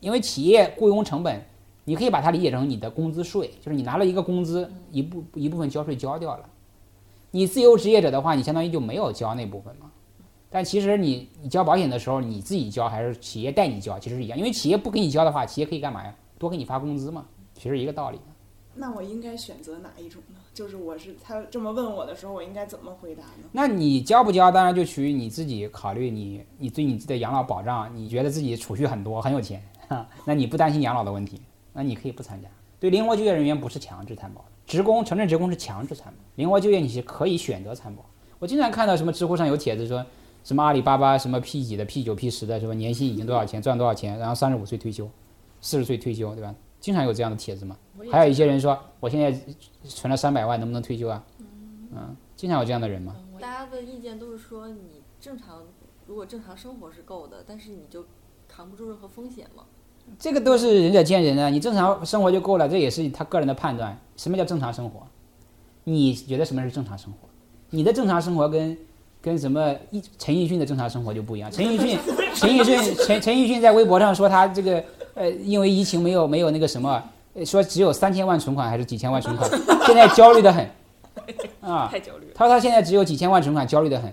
因为企业雇佣成本。你可以把它理解成你的工资税，就是你拿了一个工资，一部一部分交税交掉了。你自由职业者的话，你相当于就没有交那部分嘛。但其实你你交保险的时候，你自己交还是企业代你交，其实是一样。因为企业不给你交的话，企业可以干嘛呀？多给你发工资嘛，其实一个道理。那我应该选择哪一种呢？就是我是他这么问我的时候，我应该怎么回答呢？那你交不交，当然就取于你自己考虑。你你对你自己的养老保障，你觉得自己储蓄很多，很有钱，那你不担心养老的问题？那你可以不参加。对灵活就业人员不是强制参保的，职工、城镇职工是强制参保。灵活就业你是可以选择参保。我经常看到什么知乎上有帖子说，什么阿里巴巴什么 P 几的 P 九 P 十的，什么年薪已经多少钱，赚多少钱，然后三十五岁退休，四十岁退休，对吧？经常有这样的帖子嘛。还有一些人说，我现在存了三百万，能不能退休啊？嗯，经常有这样的人嘛。大家的意见都是说，你正常如果正常生活是够的，但是你就扛不住任何风险嘛。这个都是仁者见仁啊，你正常生活就够了，这也是他个人的判断。什么叫正常生活？你觉得什么是正常生活？你的正常生活跟跟什么陈奕迅的正常生活就不一样。陈奕迅，陈奕迅，陈陈奕迅在微博上说他这个呃，因为疫情没有没有那个什么，说只有三千万存款还是几千万存款，现在焦虑的很 啊，太焦虑了。他说他现在只有几千万存款，焦虑的很，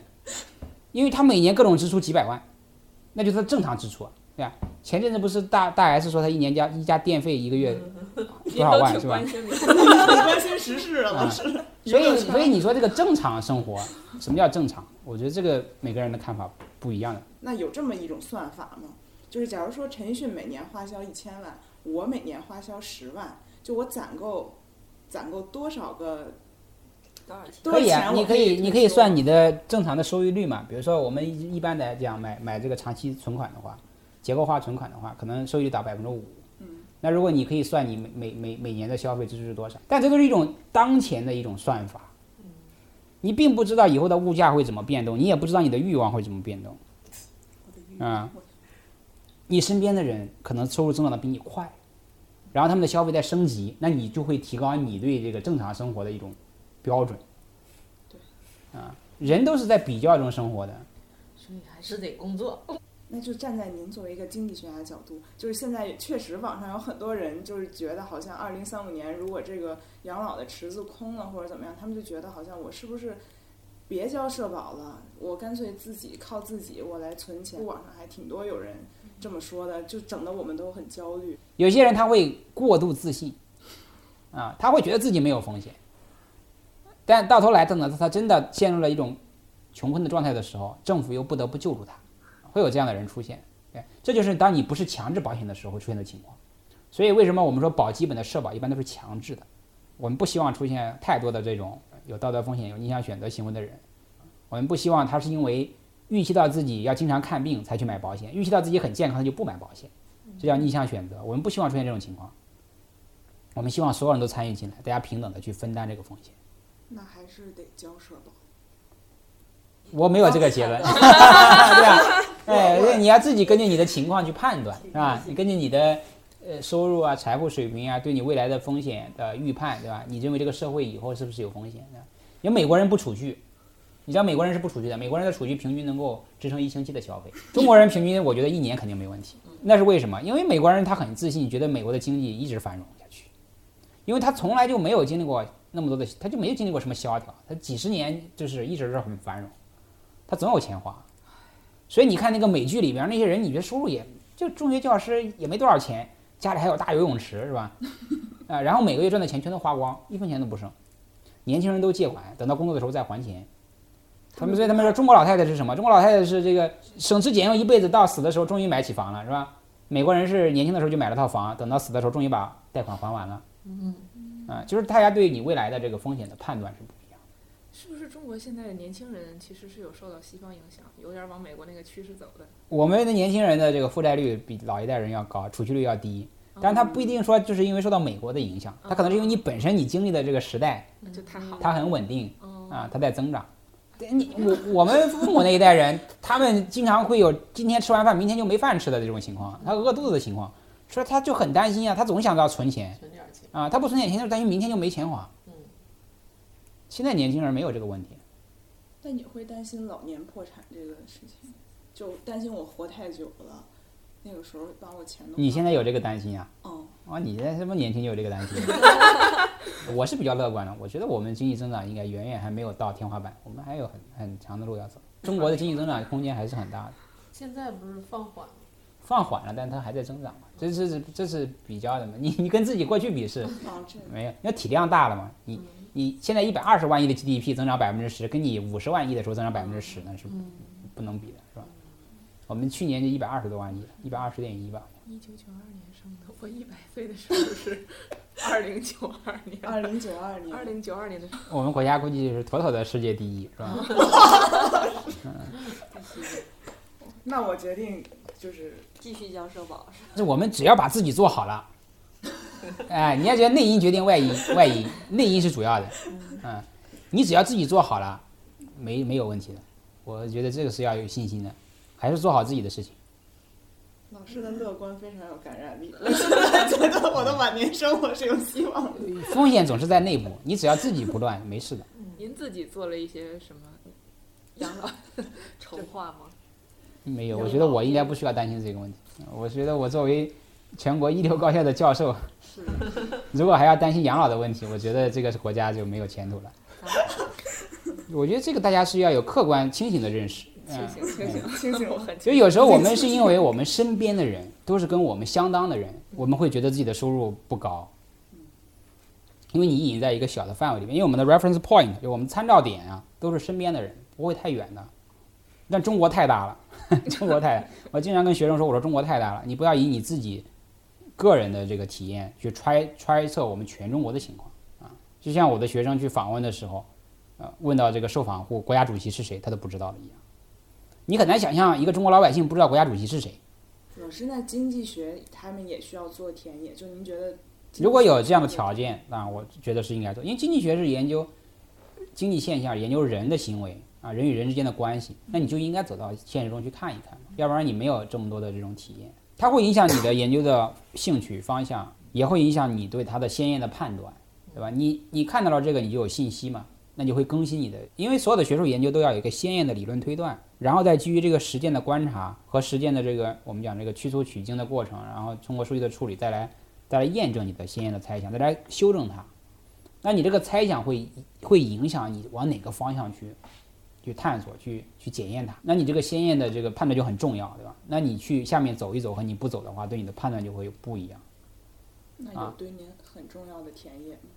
因为他每年各种支出几百万，那就是正常支出。对吧？前阵子不是大大 S 说他一年家一家电费一个月多少万是吧？关心时事了。所以所以你说这个正常生活，什么叫正常？我觉得这个每个人的看法不一样的。那有这么一种算法吗？就是假如说陈奕迅每年花销一千万，我每年花销十万，就我攒够攒够多少个多少钱？可以啊，你可以你可以算你的的正常的收益率嘛。比如说我们一一般来讲买买这个长期存款的话。结构化存款的话，可能收益率达百分之五。嗯，那如果你可以算你每每每每年的消费支出是多少，但这都是一种当前的一种算法。嗯，你并不知道以后的物价会怎么变动，你也不知道你的欲望会怎么变动。啊，你身边的人可能收入增长的比你快，然后他们的消费在升级，那你就会提高你对这个正常生活的一种标准。对，啊，人都是在比较中生活的，所以还是得工作。那就站在您作为一个经济学家的角度，就是现在确实网上有很多人就是觉得好像二零三五年如果这个养老的池子空了或者怎么样，他们就觉得好像我是不是别交社保了，我干脆自己靠自己我来存钱。网上还挺多有人这么说的，就整得我们都很焦虑。有些人他会过度自信，啊，他会觉得自己没有风险，但到头来等到他真的陷入了一种穷困的状态的时候，政府又不得不救助他。会有这样的人出现，对，这就是当你不是强制保险的时候会出现的情况。所以为什么我们说保基本的社保一般都是强制的？我们不希望出现太多的这种有道德风险、有逆向选择行为的人。我们不希望他是因为预期到自己要经常看病才去买保险，预期到自己很健康他就不买保险，这叫逆向选择。我们不希望出现这种情况。我们希望所有人都参与进来，大家平等的去分担这个风险。那还是得交社保。我没有这个结论，对吧？哎，对，你要自己根据你的情况去判断，是吧？你根据你的呃收入啊、财富水平啊，对你未来的风险的预判，对吧？你认为这个社会以后是不是有风险的？因为美国人不储蓄，你知道美国人是不储蓄的，美国人的储蓄平均能够支撑一星期的消费，中国人平均我觉得一年肯定没问题。那是为什么？因为美国人他很自信，觉得美国的经济一直繁荣下去，因为他从来就没有经历过那么多的，他就没有经历过什么萧条，他几十年就是一直是很繁荣。他总有钱花，所以你看那个美剧里边那些人，你觉得收入也就中学教师也没多少钱，家里还有大游泳池是吧？啊，然后每个月赚的钱全都花光，一分钱都不剩。年轻人都借款，等到工作的时候再还钱。他们所以他们说中国老太太是什么？中国老太太是这个省吃俭用一辈子，到死的时候终于买起房了是吧？美国人是年轻的时候就买了套房，等到死的时候终于把贷款还完了。嗯，啊，就是大家对你未来的这个风险的判断是不。是不是中国现在的年轻人其实是有受到西方影响，有点往美国那个趋势走的？我们的年轻人的这个负债率比老一代人要高，储蓄率要低，但是他不一定说就是因为受到美国的影响，他可能是因为你本身你经历的这个时代，就太好，它很稳定啊，它在增长。你我我们父母那一代人，他们经常会有今天吃完饭明天就没饭吃的这种情况，他饿肚子的情况，所以他就很担心啊，他总想着要存钱，存点钱啊，他不存点钱就担心明天就没钱花。现在年轻人没有这个问题。那你会担心老年破产这个事情？就担心我活太久了，那个时候把我钱都……你现在有这个担心啊？哦。啊，你现在这么年轻就有这个担心？我是比较乐观的，我觉得我们经济增长应该远远还没有到天花板，我们还有很很长的路要走。中国的经济增长空间还是很大的。现在不是放缓了？放缓了，但它还在增长嘛？这是这是比较的嘛？你你跟自己过去比是？没有，因为体量大了嘛，你。你现在一百二十万亿的 GDP 增长百分之十，跟你五十万亿的时候增长百分之十，那是不能比的，是吧？我们去年就一百二十多万亿，一百二十点一吧。一九九二年生的，我一百岁的时候是 二零九二年。二零九二年。二零九二年的。我们国家估计是妥妥的世界第一，是吧？那我决定就是继续交社保。是我们只要把自己做好了。哎，你要觉得内因决定外因，外因内因是主要的，嗯，你只要自己做好了，没没有问题的。我觉得这个是要有信心的，还是做好自己的事情。老师的乐观非常有感染力，觉得我的晚年生活是有希望的。风险总是在内部，你只要自己不乱，没事的。您自己做了一些什么养老筹划吗？没有，我觉得我应该不需要担心这个问题。我觉得我作为全国一流高校的教授。如果还要担心养老的问题，我觉得这个国家就没有前途了。我觉得这个大家是要有客观清醒的认识。清醒，清醒，清醒。就有时候我们是因为我们身边的人都是跟我们相当的人，我们会觉得自己的收入不高。因为你已经在一个小的范围里面，因为我们的 reference point 就我们参照点啊，都是身边的人，不会太远的。但中国太大了，中国太……我经常跟学生说，我说中国太大了，你不要以你自己。个人的这个体验去揣揣测我们全中国的情况啊，就像我的学生去访问的时候，呃，问到这个受访户国家主席是谁，他都不知道的一样。你很难想象一个中国老百姓不知道国家主席是谁。老师，那经济学他们也需要做田野，就您觉得？如果有这样的条件，那我觉得是应该做，因为经济学是研究经济现象，研究人的行为啊，人与人之间的关系，那你就应该走到现实中去看一看，要不然你没有这么多的这种体验。它会影响你的研究的兴趣方向，也会影响你对它的鲜艳的判断，对吧？你你看到了这个，你就有信息嘛，那就会更新你的，因为所有的学术研究都要有一个鲜艳的理论推断，然后再基于这个实践的观察和实践的这个我们讲这个去粗取精的过程，然后通过数据的处理再来再来验证你的鲜艳的猜想，再来修正它。那你这个猜想会会影响你往哪个方向去？去探索，去去检验它，那你这个鲜艳的这个判断就很重要，对吧？那你去下面走一走和你不走的话，对你的判断就会有不一样。那有对您很重要的田野吗？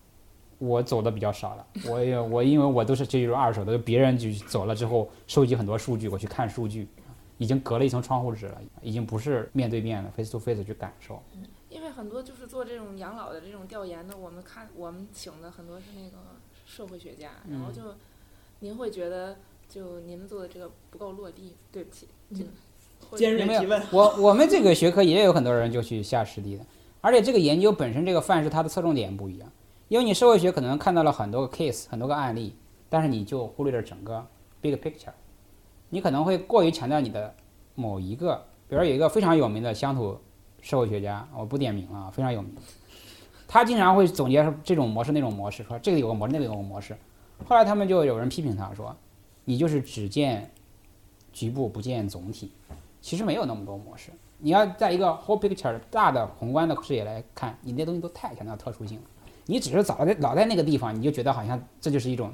我走的比较少了，我也我因为我都是这种二手的，别人就走了之后收集很多数据，我去看数据，已经隔了一层窗户纸了，已经不是面对面的 face to face 去感受。因为很多就是做这种养老的这种调研的，我们看我们请的很多是那个。社会学家，然后就您会觉得就您做的这个不够落地，对不起，这个或者尖锐没有提问。我我们这个学科也有很多人就去下实地的，而且这个研究本身这个范式它的侧重点不一样，因为你社会学可能看到了很多个 case 很多个案例，但是你就忽略了整个 big picture，你可能会过于强调你的某一个，比如说有一个非常有名的乡土社会学家，我不点名了啊，非常有名，他经常会总结这种模式那种模式，说这个有个模式那个有个模式，后来他们就有人批评他说，你就是只见局部不见总体。其实没有那么多模式。你要在一个 whole picture 大的宏观的视野来看，你那东西都太强调特殊性了。你只是老在老在那个地方，你就觉得好像这就是一种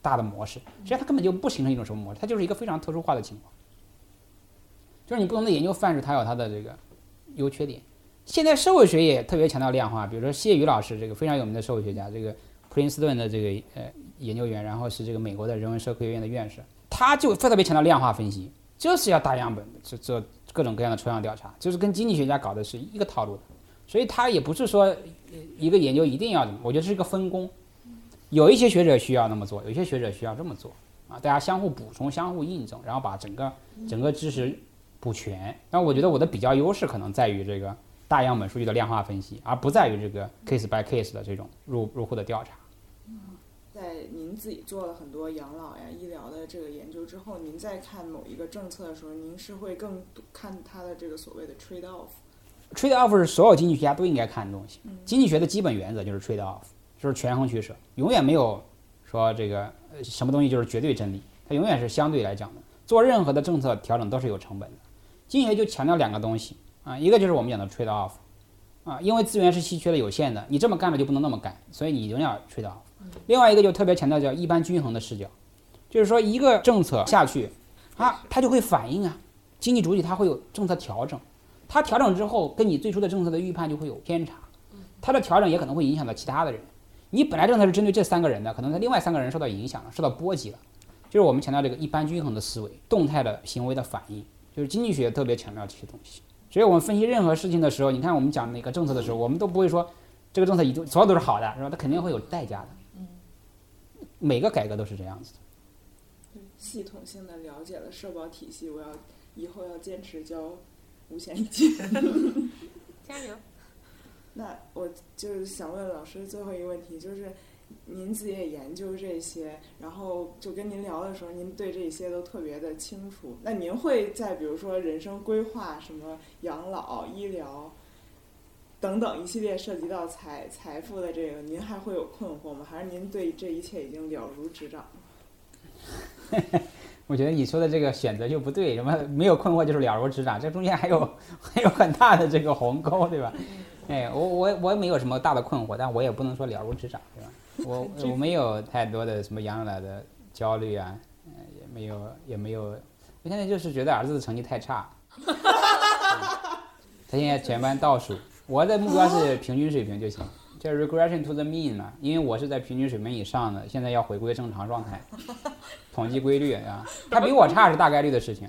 大的模式，实际上它根本就不形成一种什么模式，它就是一个非常特殊化的情况。就是你不同的研究范式，它有它的这个优缺点。现在社会学也特别强调量化，比如说谢宇老师这个非常有名的社会学家，这个普林斯顿的这个呃研究员，然后是这个美国的人文社科学院的院士，他就特别强调量化分析。就是要大样本做做各种各样的抽样调查，就是跟经济学家搞的是一个套路的，所以他也不是说一个研究一定要，我觉得是一个分工，有一些学者需要那么做，有一些学者需要这么做啊，大家相互补充、相互印证，然后把整个整个知识补全。那我觉得我的比较优势可能在于这个大样本数据的量化分析，而不在于这个 case by case 的这种入入户的调查。在您自己做了很多养老呀、医疗的这个研究之后，您在看某一个政策的时候，您是会更看它的这个所谓的 trade off。trade off 是所有经济学家都应该看的东西。经济学的基本原则就是 trade off，就是权衡取舍，永远没有说这个呃什么东西就是绝对真理，它永远是相对来讲的。做任何的政策调整都是有成本的。经济学就强调两个东西啊，一个就是我们讲的 trade off，啊，因为资源是稀缺的、有限的，你这么干了就不能那么干，所以你一定要 trade off。另外一个就特别强调叫一般均衡的视角，就是说一个政策下去，啊，它就会反映啊，经济主体它会有政策调整，它调整之后跟你最初的政策的预判就会有偏差，它的调整也可能会影响到其他的人。你本来政策是针对这三个人的，可能他另外三个人受到影响了，受到波及了。就是我们强调这个一般均衡的思维，动态的行为的反应，就是经济学特别强调这些东西。所以我们分析任何事情的时候，你看我们讲哪个政策的时候，我们都不会说这个政策一定所有都是好的，是吧？它肯定会有代价的。每个改革都是这样子的。系统性的了解了社保体系，我要以后要坚持交五险一金。加油！那我就是想问老师最后一个问题，就是您自己也研究这些，然后就跟您聊的时候，您对这些都特别的清楚。那您会在比如说人生规划、什么养老、医疗等等一系列涉及到财财富的这个，您还会有困惑吗？还是您对这一切已经了如指掌了？我觉得你说的这个选择就不对，什么没有困惑就是了如指掌，这中间还有还有很大的这个鸿沟，对吧？哎，我我我没有什么大的困惑，但我也不能说了如指掌，对吧？我 我没有太多的什么养老的焦虑啊，呃，也没有也没有，我现在就是觉得儿子的成绩太差，嗯他现在全班倒数，我的目标是平均水平就行。叫 regression to the mean 嘛，因为我是在平均水平以上的，现在要回归正常状态，统计规律啊，他比我差是大概率的事情，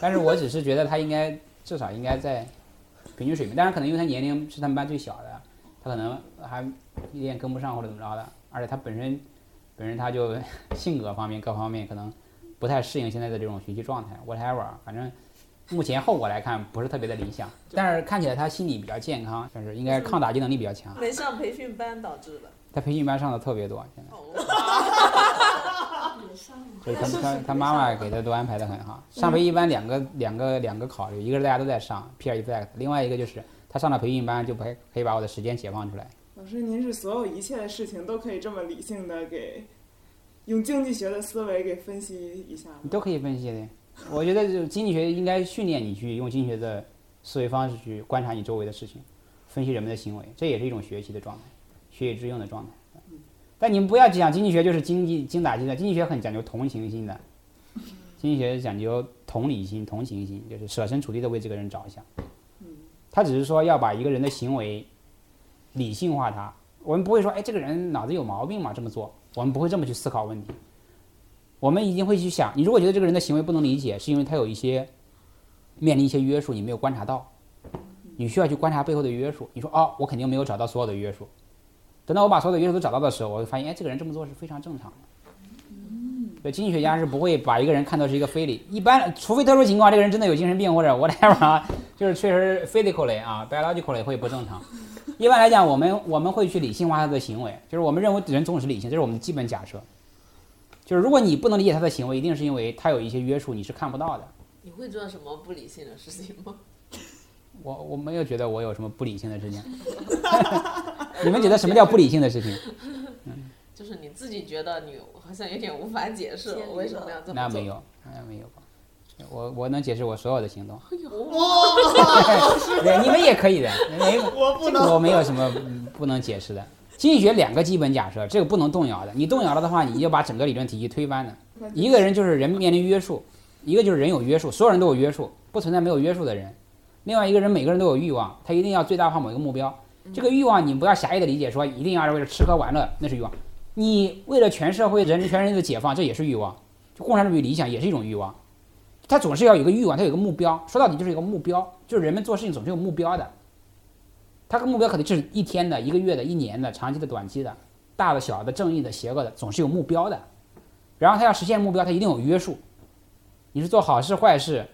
但是我只是觉得他应该至少应该在平均水平，但是可能因为他年龄是他们班最小的，他可能还一点跟不上或者怎么着的，而且他本身本身他就 性格方面各方面可能不太适应现在的这种学习状态，whatever，反正目前后果来看不是特别的理想，但是看起来他心理比较健康，就是应该抗打击能力比较强，没上培训班导致的。他培训班上的特别多，现在。也上 所以他他他妈妈给他都安排的很好。上培训班两个两个两个考虑，一个是大家都在上 peer effect，另外一个就是他上了培训班就可以可以把我的时间解放出来。老师，您是所有一切的事情都可以这么理性的给用经济学的思维给分析一下吗你？都可以分析的。我觉得就经济学应该训练你去用经济学的思维方式去观察你周围的事情，分析人们的行为，这也是一种学习的状态，学以致用的状态。但你们不要讲经济学就是经济精打细算，经济学很讲究同情心的，经济学讲究同理心、同情心，就是设身处地的为这个人着想。他只是说要把一个人的行为理性化他，我们不会说，哎，这个人脑子有毛病嘛，这么做，我们不会这么去思考问题。我们一定会去想，你如果觉得这个人的行为不能理解，是因为他有一些面临一些约束，你没有观察到，你需要去观察背后的约束。你说哦，我肯定没有找到所有的约束，等到我把所有的约束都找到的时候，我会发现，哎，这个人这么做是非常正常的。对，经济学家是不会把一个人看作是一个非礼，一般除非特殊情况，这个人真的有精神病或者 whatever 啊，就是确实 physically 啊 biologically 会不正常。一般来讲，我们我们会去理性化他的行为，就是我们认为人总是理性，这是我们的基本假设。就是如果你不能理解他的行为，一定是因为他有一些约束你是看不到的。你会做什么不理性的事情吗？我我没有觉得我有什么不理性的事情。你们觉得什么叫不理性的事情？就是你自己觉得你好像有点无法解释我为什么要这么做。那没有，那没有吧？我我能解释我所有的行动。对，你们也可以的，没我不能我没有什么嗯不能解释的。经济学两个基本假设，这个不能动摇的。你动摇了的话，你就把整个理论体系推翻了。一个人就是人面临约束，一个就是人有约束，所有人都有约束，不存在没有约束的人。另外一个人，每个人都有欲望，他一定要最大化某一个目标。这个欲望你不要狭义的理解，说一定要是为了吃喝玩乐，那是欲望。你为了全社会人全人类的解放，这也是欲望。就共产主义理想也是一种欲望，他总是要有一个欲望，他有一个目标。说到底就是一个目标，就是人们做事情总是有目标的。他的目标可能就是一天的、一个月的、一年的、长期的、短期的、大的、小的、正义的、邪恶的，总是有目标的。然后他要实现目标，他一定有约束。你是做好事坏事，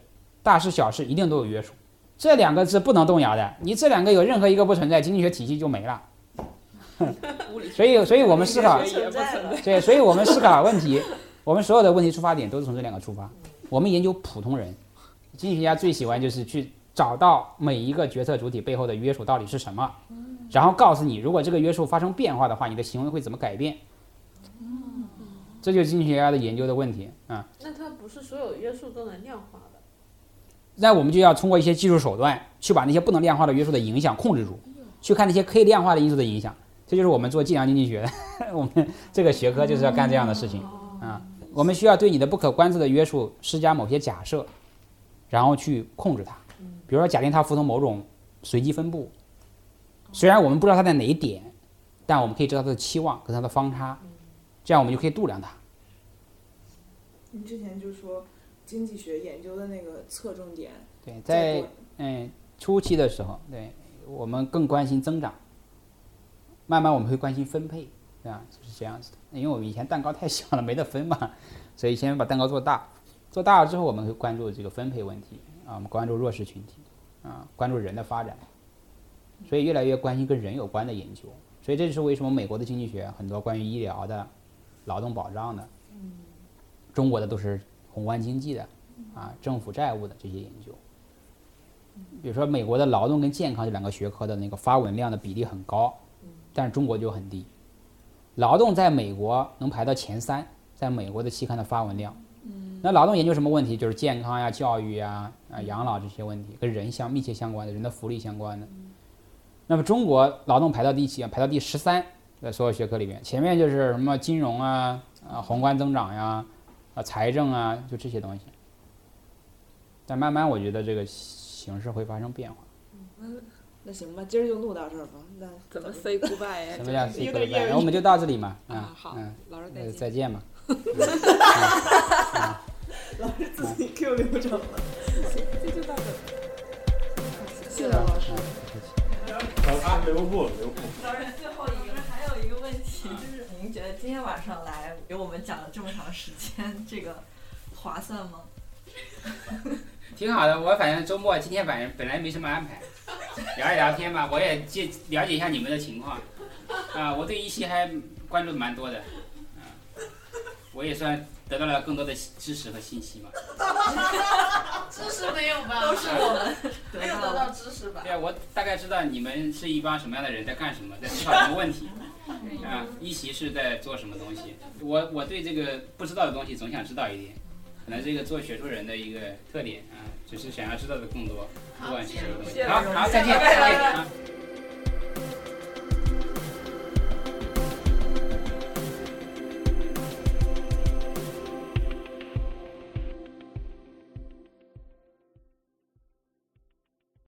大事小事，一定都有约束。这两个是不能动摇的。你这两个有任何一个不存在，经济学体系就没了。所以，所以我们思考。对，所以我们思考问题，我们所有的问题出发点都是从这两个出发。我们研究普通人，经济学家最喜欢就是去找到每一个决策主体背后的约束到底是什么，然后告诉你，如果这个约束发生变化的话，你的行为会怎么改变。这就是经济学家的研究的问题啊。那它不是所有约束都能量化的。那我们就要通过一些技术手段，去把那些不能量化的约束的影响控制住，去看那些可以量化的因素的影响。这就是我们做计量经济学的，我们这个学科就是要干这样的事情啊。我们需要对你的不可观测的约束施加某些假设，然后去控制它。比如说，假定它服从某种随机分布，虽然我们不知道它在哪一点，但我们可以知道它的期望跟它的方差，这样我们就可以度量它。你之前就说经济学研究的那个侧重点，对，在在嗯初期的时候，对我们更关心增长，慢慢我们会关心分配，对吧？就是这样子的。因为我们以前蛋糕太小了，没得分嘛，所以先把蛋糕做大，做大了之后，我们会关注这个分配问题啊，我们关注弱势群体啊，关注人的发展，所以越来越关心跟人有关的研究。所以这就是为什么美国的经济学很多关于医疗的、劳动保障的，中国的都是宏观经济的啊，政府债务的这些研究。比如说，美国的劳动跟健康这两个学科的那个发文量的比例很高，但是中国就很低。劳动在美国能排到前三，在美国的期刊的发文量。那劳动研究什么问题？就是健康呀、教育呀、啊养老这些问题，跟人相密切相关的，人的福利相关的。那么中国劳动排到第几啊？排到第十三，在所有学科里面，前面就是什么金融啊、啊宏观增长呀、啊财政啊，就这些东西。但慢慢我觉得这个形势会发生变化。那行吧，今儿就录到这儿吧。那怎么 say goodbye 呀？什么叫 say goodbye？然后我们就到这里嘛，啊好嗯，呃老师再见。再见嘛。老师自己 Q 流程了，这就到这儿。谢谢老师。啊，留步留步。老师，最后一个还有一个问题，就是您觉得今天晚上来给我们讲了这么长时间，这个划算吗？挺好的，我反正周末今天晚上本来没什么安排，聊一聊天吧，我也介了解一下你们的情况。啊，我对一期还关注蛮多的，我也算得到了更多的知识和信息嘛。知识没有吧？都是我们 没有得到知识吧对？啊，我大概知道你们是一帮什么样的人，在干什么，在思考什么问题。啊，一席是在做什么东西？我我对这个不知道的东西总想知道一点，可能这个做学术人的一个特点啊，只是想要知道的更多，不管是什么东西。好好，再见，再见啊。